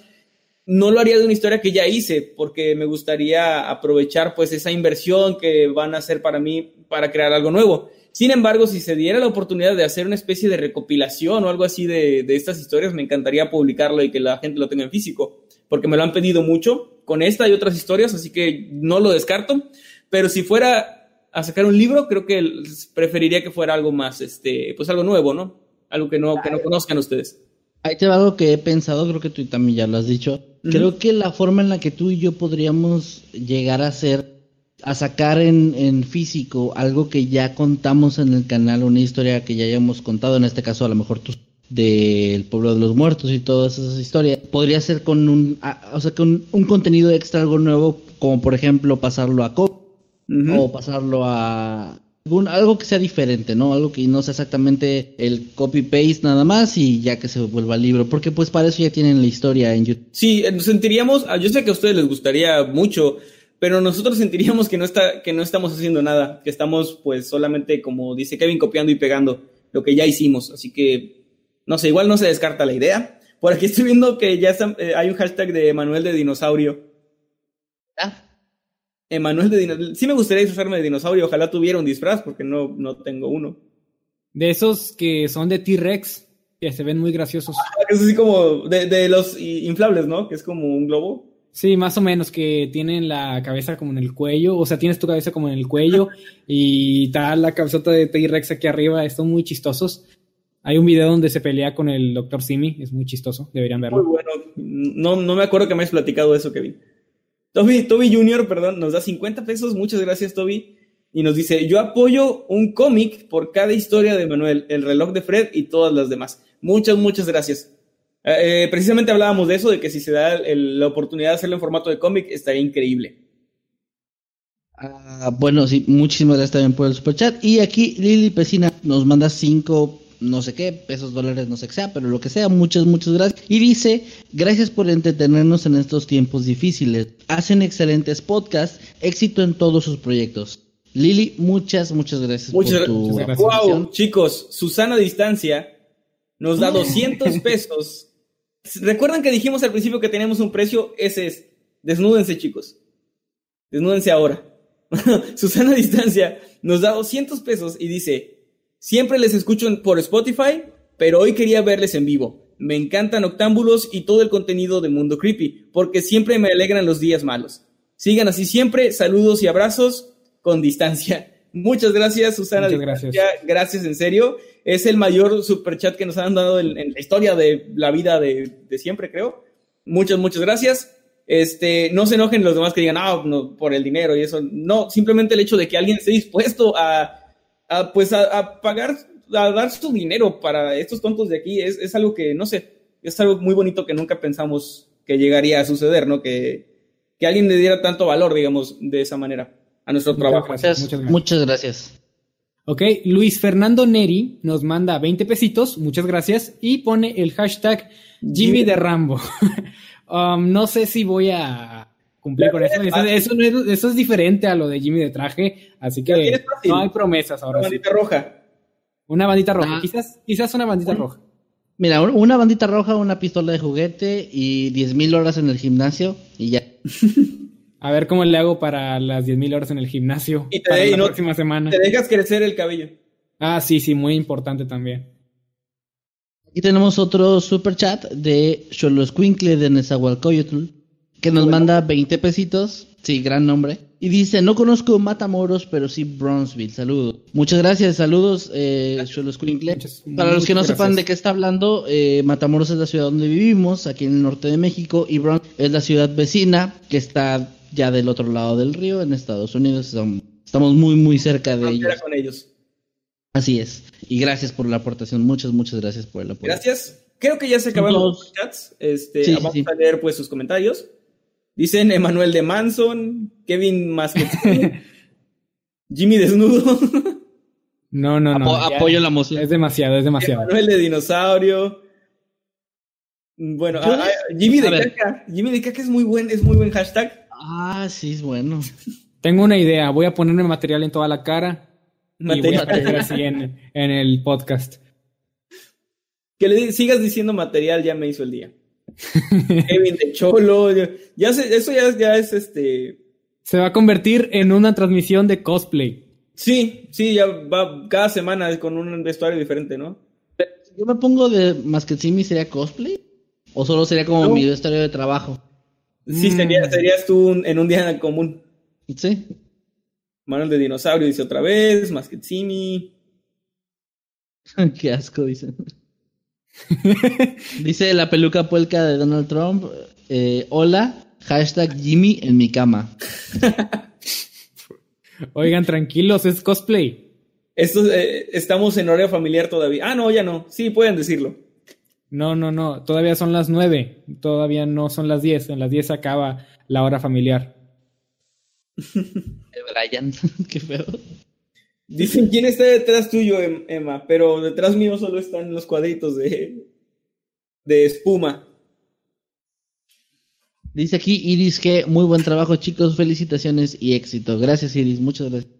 no lo haría de una historia que ya hice, porque me gustaría aprovechar pues esa inversión que van a hacer para mí para crear algo nuevo. Sin embargo, si se diera la oportunidad de hacer una especie de recopilación o algo así de, de estas historias, me encantaría publicarlo y que la gente lo tenga en físico, porque me lo han pedido mucho con esta y otras historias, así que no lo descarto. Pero si fuera a sacar un libro, creo que preferiría que fuera algo más, este, pues algo nuevo, ¿no? Algo que no, que no conozcan ustedes. Ahí te va algo que he pensado, creo que tú también ya lo has dicho. Creo que la forma en la que tú y yo podríamos llegar a hacer, a sacar en, en, físico algo que ya contamos en el canal, una historia que ya hayamos contado, en este caso a lo mejor tú del pueblo de los muertos y todas esas historias, podría ser con un, o sea, con un contenido extra, algo nuevo, como por ejemplo pasarlo a cop o pasarlo a algo que sea diferente, ¿no? Algo que no sea exactamente el copy-paste nada más y ya que se vuelva libro, porque pues para eso ya tienen la historia en YouTube. Sí, nos sentiríamos, yo sé que a ustedes les gustaría mucho, pero nosotros sentiríamos que no, está, que no estamos haciendo nada, que estamos pues solamente, como dice Kevin, copiando y pegando lo que ya hicimos, así que, no sé, igual no se descarta la idea. Por aquí estoy viendo que ya eh, hay un hashtag de Manuel de Dinosaurio. ¿Ah? Emanuel de dinosaurio. Sí me gustaría disfrazarme de dinosaurio. Ojalá tuviera un disfraz porque no, no tengo uno. De esos que son de T-Rex, que se ven muy graciosos. Ah, es así como de, los inflables, ¿no? Que es como un globo. Sí, más o menos, que tienen la cabeza como en el cuello, o sea, tienes tu cabeza como en el cuello y tal la cabezota de T-Rex aquí arriba, están muy chistosos. Hay un video donde se pelea con el Dr. Simi, es muy chistoso, deberían verlo. Muy bueno, no, no me acuerdo que me hayas platicado eso, Kevin. Toby, Toby Jr., perdón, nos da 50 pesos. Muchas gracias, Toby. Y nos dice, yo apoyo un cómic por cada historia de Manuel, el reloj de Fred y todas las demás. Muchas, muchas gracias. Eh, eh, precisamente hablábamos de eso, de que si se da la oportunidad de hacerlo en formato de cómic, estaría increíble. Ah, bueno, sí, muchísimas gracias también por el superchat. Y aquí Lili Pesina nos manda 5 no sé qué, pesos, dólares, no sé qué sea, pero lo que sea, muchas, muchas gracias. Y dice, gracias por entretenernos en estos tiempos difíciles. Hacen excelentes podcasts, éxito en todos sus proyectos. Lili, muchas, muchas gracias muchas, por tu gracias. Wow, chicos, Susana Distancia nos da 200 pesos. ¿Recuerdan que dijimos al principio que teníamos un precio? Ese es. Desnúdense, chicos. Desnúdense ahora. Susana Distancia nos da 200 pesos y dice, Siempre les escucho por Spotify, pero hoy quería verles en vivo. Me encantan Octámbulos y todo el contenido de Mundo Creepy, porque siempre me alegran los días malos. Sigan así siempre, saludos y abrazos con distancia. Muchas gracias, Susana. Muchas gracias. Gracias, en serio. Es el mayor super chat que nos han dado en, la historia de la vida de, siempre, creo. Muchas, muchas gracias. Este, no se enojen los demás que digan, ah, no, por el dinero y eso. No, simplemente el hecho de que alguien esté dispuesto a a, pues a, pagar, a dar su dinero para estos tontos de aquí, es, es, algo que, no sé, es algo muy bonito que nunca pensamos que llegaría a suceder, ¿no? Que, que alguien le diera tanto valor, digamos, de esa manera a nuestro trabajo. Muchas, muchas gracias. Ok, Luis Fernando Neri nos manda 20 pesitos, muchas gracias, y pone el hashtag Jimmy de Rambo. Um, no sé si voy a cumplir con eso. Eso, eso, es, diferente a lo de Jimmy de traje, así que no hay promesas ahora. Una bandita roja. Una bandita roja, ah. quizás, quizás una bandita roja. Mira, una bandita roja, una pistola de juguete y 10.000 horas en el gimnasio y ya. A ver cómo le hago para las 10.000 horas en el gimnasio y te para la próxima semana. Te dejas crecer el cabello. Ah, sí, sí, muy importante también. Aquí tenemos otro super chat de Xoloscuincle de Nezahualcóyotl que nos manda 20 pesitos. Sí, gran nombre. Y dice, no conozco Matamoros, pero sí Bronzeville. Saludos. Muchas gracias. Saludos, eh, Para los que no sepan de qué está hablando, eh, Matamoros es la ciudad donde vivimos, aquí en el norte de México, y Bronx es la ciudad vecina, que está ya del otro lado del río, en Estados Unidos. Estamos muy, muy cerca de ellos. con ellos. Así es. Y gracias por la aportación. Muchas, muchas gracias por el apoyo. Gracias. Creo que ya se acabaron los chats. Este, vamos a leer pues sus comentarios. Dicen Emanuel de Manson, Kevin Masquet, Jimmy Desnudo. no, no, no. apoyo la moción. Es demasiado, es demasiado. Emanuel de Dinosaurio. Bueno, ah, ah, Jimmy de Caca. Jimmy de Caca es muy buen, es muy buen hashtag. Ah, sí, es bueno. Tengo una idea. Voy a ponerme material en toda la cara. Y voy a poner así en, en el podcast. Que le sigas diciendo material ya me hizo el día. Kevin de Cholo. Ya sé, eso ya, ya es este. Se va a convertir en una transmisión de cosplay. Sí, sí, ya va cada semana con un vestuario diferente, ¿no? Yo me pongo de Masketsimi, ¿sería cosplay? ¿O solo sería como No. mi vestuario de trabajo? Sí, Mm. sería, serías tú un- en un día común. Sí. Manuel de dinosaurio dice otra vez, Masketsimi. Qué asco, dice. dice la peluca puelca de Donald Trump. eh, hola, hashtag Jimmy en mi cama. Oigan, tranquilos, es cosplay. Esto, eh, estamos en horario familiar todavía. Ah, no, ya no. Sí, pueden decirlo. No, no, no, todavía son las nueve, todavía no son las diez, en las diez acaba la hora familiar. Brian, qué feo. Dicen quién está detrás tuyo, Em- Emma, pero detrás mío solo están los cuadritos de, de espuma. Dice aquí Iris que muy buen trabajo, chicos. Felicitaciones y éxito. Gracias, Iris. Muchas gracias.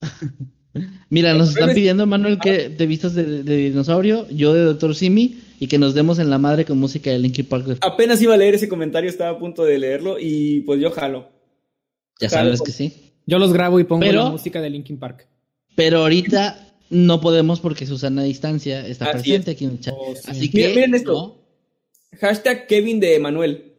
Mira, nos están pidiendo, Manuel, que te vistas de, de dinosaurio, yo de Doctor Simi, y que nos demos en la madre con música de Linkin Park. Apenas iba a leer ese comentario, estaba a punto de leerlo y pues yo jalo. Ya sabes que sí. Yo los grabo y pongo Pero- la música de Linkin Park. Pero ahorita no podemos porque Susana a distancia está Así presente es. aquí en el chat. Oh, sí. Así que. Miren, miren esto. ¿no? Hashtag Kevin de Manuel.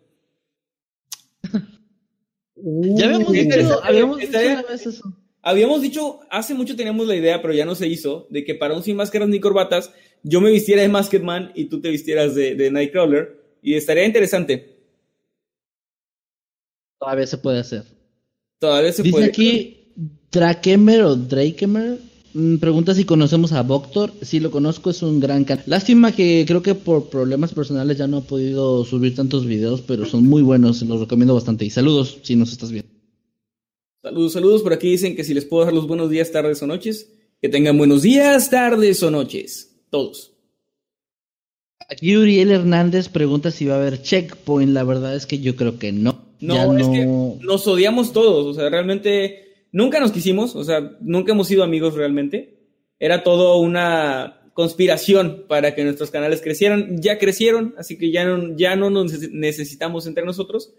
Ya habíamos dicho, habíamos dicho una vez eso. Habíamos dicho, hace mucho teníamos la idea, pero ya no se hizo, de que para un sin máscaras ni corbatas, yo me vistiera de Masked Man y tú te vistieras de, de Nightcrawler. Y estaría interesante. Todavía se puede hacer. Todavía se Dice puede. aquí Drakemer o Drakemer. mm, Pregunta si conocemos a Voctor. Sí, lo conozco, es un gran canal. Lástima que creo que por problemas personales ya no he podido subir tantos videos, pero son muy buenos, los recomiendo bastante. Y saludos si nos estás viendo. Saludos, saludos. Por aquí dicen que si les puedo dar los buenos días, tardes o noches. Que tengan buenos días, tardes o noches. Todos. Aquí Uriel Hernández pregunta si va a haber checkpoint. La verdad es que yo creo que no. No, Ya es no- que nos odiamos todos. O sea, realmente nunca nos quisimos. O sea, nunca hemos sido amigos realmente. Era todo una conspiración para que nuestros canales crecieran. Ya crecieron, así que ya no, ya no nos neces- necesitamos entre nosotros.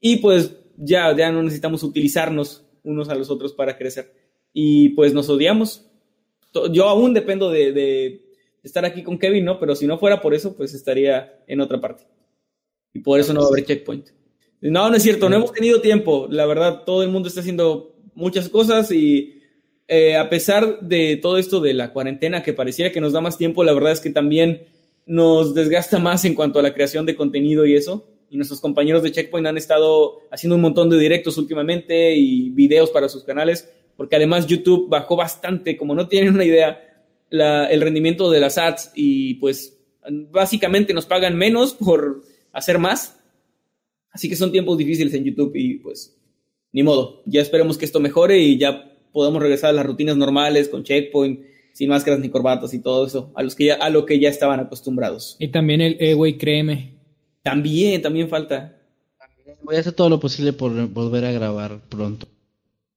Y pues ya, ya no necesitamos utilizarnos unos a los otros para crecer. Y pues nos odiamos. Yo aún dependo de, de estar aquí con Kevin, ¿no? Pero si no fuera por eso, pues estaría en otra parte. Y por eso no va a haber checkpoint. No, no es cierto, no hemos tenido tiempo. La verdad, todo el mundo está haciendo muchas cosas y eh, a pesar de todo esto de la cuarentena que pareciera que nos da más tiempo, la verdad es que también nos desgasta más en cuanto a la creación de contenido y eso. Y nuestros compañeros de Checkpoint han estado haciendo un montón de directos últimamente y videos para sus canales, porque además YouTube bajó bastante, como no tienen una idea, la- el rendimiento de las ads y pues básicamente nos pagan menos por hacer más. Así que son tiempos difíciles en YouTube y pues ni modo. Ya esperemos que esto mejore y ya podamos regresar a las rutinas normales con checkpoint, sin máscaras ni corbatas y todo eso, a, los que ya, a lo que ya estaban acostumbrados. Y también el, eh, güey, créeme. También, también falta. Voy a hacer todo lo posible por volver a grabar pronto.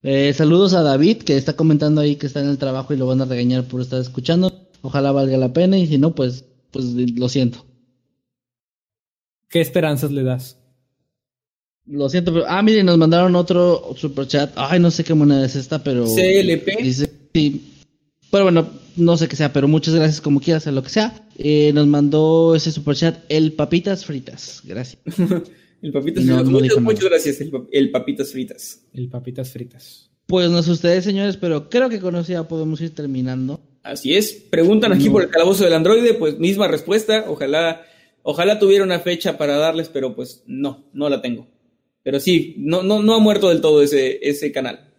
Eh, saludos a David, que está comentando ahí que está en el trabajo y lo van a regañar por estar escuchando. Ojalá valga la pena y si no, pues, pues lo siento. ¿Qué esperanzas le das? Lo siento, pero... Ah, miren, nos mandaron otro super chat. Ay, no sé qué moneda es esta, pero... CLP. Dice, sí. Pero bueno, no sé qué sea, pero muchas gracias como quieras, sea lo que sea. Eh, nos mandó ese super chat el Papitas Fritas. Gracias. El papitas No, fritas. no muchas, muchas gracias, el, pa- el papitas fritas. El papitas fritas. Pues no sé ustedes, señores, pero creo que con eso ya podemos ir terminando. Así es. Preguntan aquí No. por el calabozo del androide, pues misma respuesta. Ojalá, ojalá tuviera una fecha para darles, pero pues no, no la tengo. Pero sí, no, no, no ha muerto del todo ese, ese canal.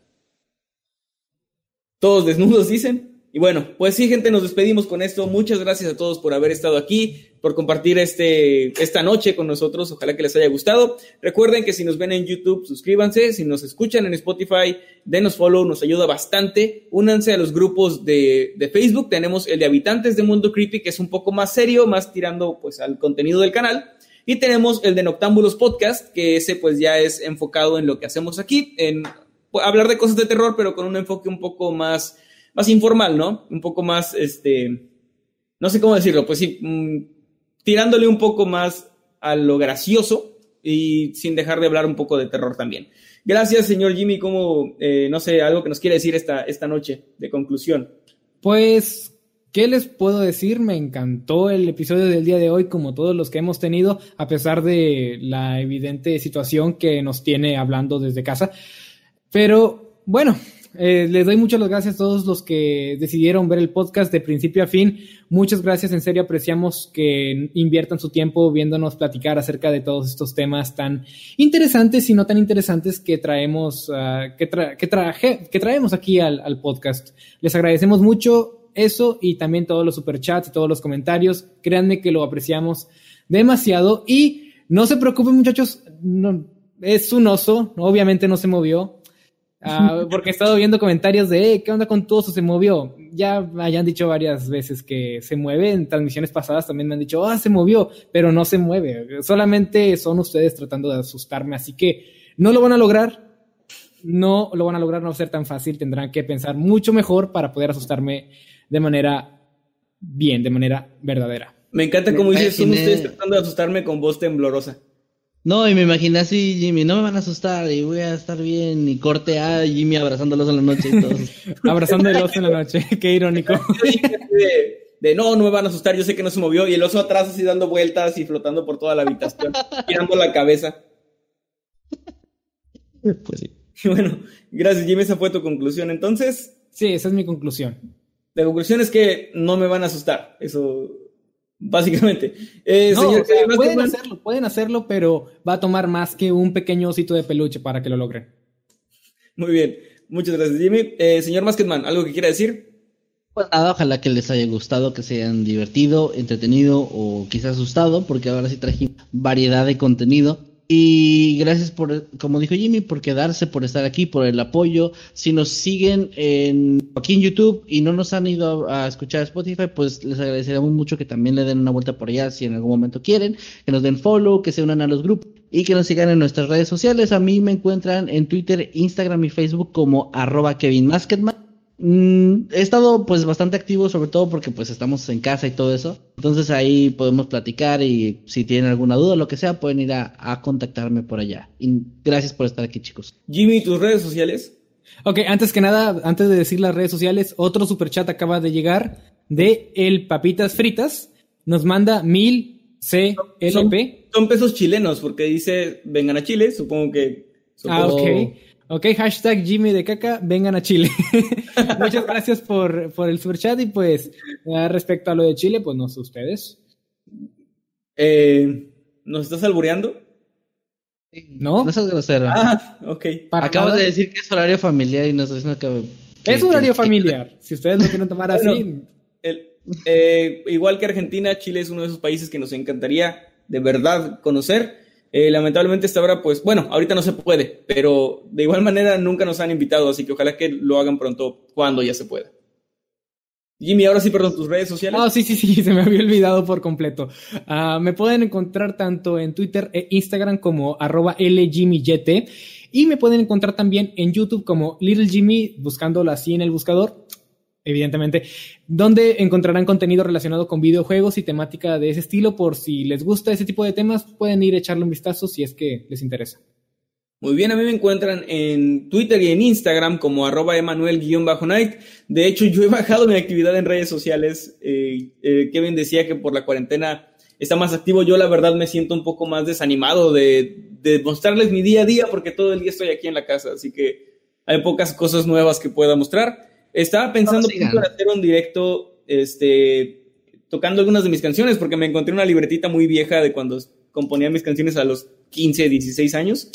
Todos desnudos, dicen. Y bueno, pues sí, gente, nos despedimos con esto. Muchas gracias a todos por haber estado aquí, por compartir este, esta noche con nosotros. Ojalá que les haya gustado. Recuerden que si nos ven en YouTube, suscríbanse. Si nos escuchan en Spotify, denos follow, nos ayuda bastante. Únanse a los grupos de, de Facebook. Tenemos el de Habitantes de Mundo Creepy, que es un poco más serio, más tirando pues al contenido del canal. Y tenemos el de Noctámbulos Podcast, que ese pues ya es enfocado en lo que hacemos aquí, en hablar de cosas de terror, pero con un enfoque un poco más, más informal, ¿no? Un poco más, este, no sé cómo decirlo, pues sí, mm, tirándole un poco más a lo gracioso y sin dejar de hablar un poco de terror también. Gracias, señor Jimmy, como, eh, no sé, algo que nos quiere decir esta, esta noche de conclusión. Pues ¿Qué les puedo decir? Me encantó el episodio del día de hoy, como todos los que hemos tenido, a pesar de la evidente situación que nos tiene hablando desde casa. Pero bueno, eh, les doy muchas gracias a todos los que decidieron ver el podcast de principio a fin. Muchas gracias, en serio apreciamos que inviertan su tiempo viéndonos platicar acerca de todos estos temas tan interesantes y no tan interesantes que traemos, uh, que, que, traemos aquí al, al podcast. Les agradecemos mucho eso y también todos los superchats y todos los comentarios. Créanme que lo apreciamos demasiado. Y no se preocupen, muchachos, no, es un oso, obviamente no se movió. Uh, porque he estado viendo comentarios de, eh, ¿qué onda con tu oso? Se movió. Ya me hayan dicho varias veces que se mueve. En transmisiones pasadas también me han dicho, ah, se movió, pero no se mueve. Solamente son ustedes tratando de asustarme. Así que no lo van a lograr. No lo van a lograr, no va a ser tan fácil. Tendrán que pensar mucho mejor para poder asustarme de manera bien, de manera verdadera. Me encanta como dices, son ustedes tratando de asustarme con voz temblorosa. No, y me imaginé así, Jimmy, no me van a asustar y voy a estar bien. Y corte a Jimmy abrazándolos en la noche y todos. Abrazándolos en la noche, qué irónico. de, no, no me van a asustar, yo sé que no se movió. Y el oso atrás así dando vueltas y flotando por toda la habitación, girando la cabeza. Pues sí. Bueno, gracias Jimmy, esa fue tu conclusión entonces. Sí, esa es mi conclusión. La conclusión es que no me van a asustar. Eso, básicamente. Eh, pueden hacerlo, pueden hacerlo, pero va a tomar más que un pequeño osito de peluche para que lo logren. Muy bien. Muchas gracias, Jimmy. Eh, señor Masketman, ¿algo que quiera decir? Pues nada, ojalá que les haya gustado, que se hayan divertido, entretenido o quizás asustado, porque ahora sí traje variedad de contenido. Y gracias por, como dijo Jimmy, por quedarse, por estar aquí, por el apoyo. Si nos siguen en, aquí en YouTube y no nos han ido a, escuchar Spotify, pues les agradeceremos mucho que también le den una vuelta por allá si en algún momento quieren, que nos den follow, que se unan a los grupos y que nos sigan en nuestras redes sociales. A mí me encuentran en Twitter, Instagram y Facebook como arroba Kevin Mm, he estado pues bastante activo, sobre todo porque pues estamos en casa y todo eso. Entonces ahí podemos platicar y si tienen alguna duda o lo que sea, pueden ir a, contactarme por allá. Y gracias por estar aquí, chicos. Jimmy, tus redes sociales. Ok, antes que nada, antes de decir las redes sociales, otro superchat acaba de llegar de El Papitas Fritas. Nos manda mil CLP. Son, pesos chilenos, porque dice vengan a Chile, supongo que. Ah, ok. Ok, hashtag Jimmy de caca, vengan a Chile. Muchas gracias por, por el super chat y pues respecto a lo de Chile, pues no sé ustedes. Eh, ¿Nos estás albureando? No. No seas grosero. Ah, ok. Acabas de decir que es horario familiar y nos diciendo que... es horario familiar. Si ustedes lo quieren tomar así. Eh, igual que Argentina, Chile es uno de esos países que nos encantaría de verdad conocer. Eh, lamentablemente esta hora, pues bueno, ahorita no se puede, pero de igual manera nunca nos han invitado, así que ojalá que lo hagan pronto cuando ya se pueda. Jimmy, ahora sí, perdón, tus redes sociales. Ah, sí, sí, sí, se me había olvidado por completo. Ah, me pueden encontrar tanto en Twitter e Instagram como arroba LJimmyYT y me pueden encontrar también en YouTube como Little Jimmy, buscándolo así en el buscador evidentemente, donde encontrarán contenido relacionado con videojuegos y temática de ese estilo. Por si les gusta ese tipo de temas, pueden ir a echarle un vistazo si es que les interesa. Muy bien, a mí me encuentran en Twitter y en Instagram como arroba emanuel-night. De hecho, yo he bajado mi actividad en redes sociales. Eh, eh, Kevin decía que por la cuarentena está más activo. Yo la verdad me siento un poco más desanimado de, de mostrarles mi día a día porque todo el día estoy aquí en la casa. Así que hay pocas cosas nuevas que pueda mostrar. Estaba pensando no, hacer un directo, este, tocando algunas de mis canciones, porque me encontré una libretita muy vieja de cuando componía mis canciones a los 15, 16 años.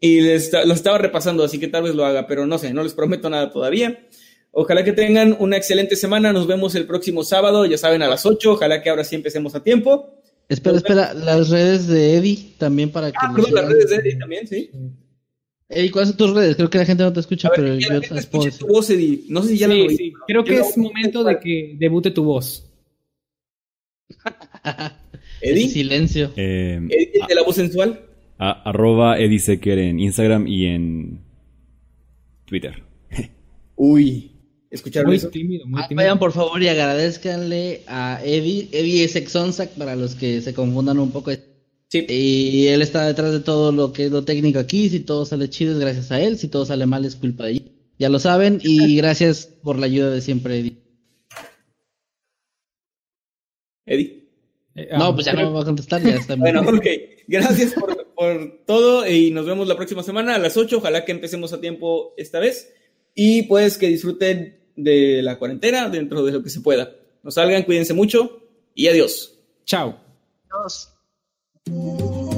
Y lo estaba repasando, así que tal vez lo haga, pero no sé, no les prometo nada todavía. Ojalá que tengan una excelente semana. Nos vemos el próximo sábado, ya saben, a las 8. Ojalá que ahora sí empecemos a tiempo. Espera, espera, las redes de Eddie también para que. Ah, perdón, las redes de Eddie también, sí. Ey, ¿cuáles son tus redes? Creo que la gente no te escucha, pero yo te escucho. tu voz, Eddie. No sé si ya sí, lo sí. Creo que es momento de que debute tu voz. Eddie. Silencio. Eh, Eddie, de la voz sensual. A, arroba Eddie Secker en Instagram y en Twitter. Uy. escucharon Muy eso. tímido, muy Ah, tímido. Vayan por favor y agradezcanle a Eddie. Eddie es Exonsac para los que se confundan un poco. Sí. Y él está detrás de todo lo que es lo técnico aquí. Si todo sale chido es gracias a él. Si todo sale mal es culpa de él. Ya lo saben. Y gracias por la ayuda de siempre, Eddie. Eddie. Eh, No, ah, pues ya no me va a contestar. Ya está. Bueno, ok. Gracias por, por todo y nos vemos la próxima semana a las 8. Ojalá que empecemos a tiempo esta vez. Y pues que disfruten de la cuarentena dentro de lo que se pueda. No salgan, cuídense mucho y adiós. Chao. Thank you.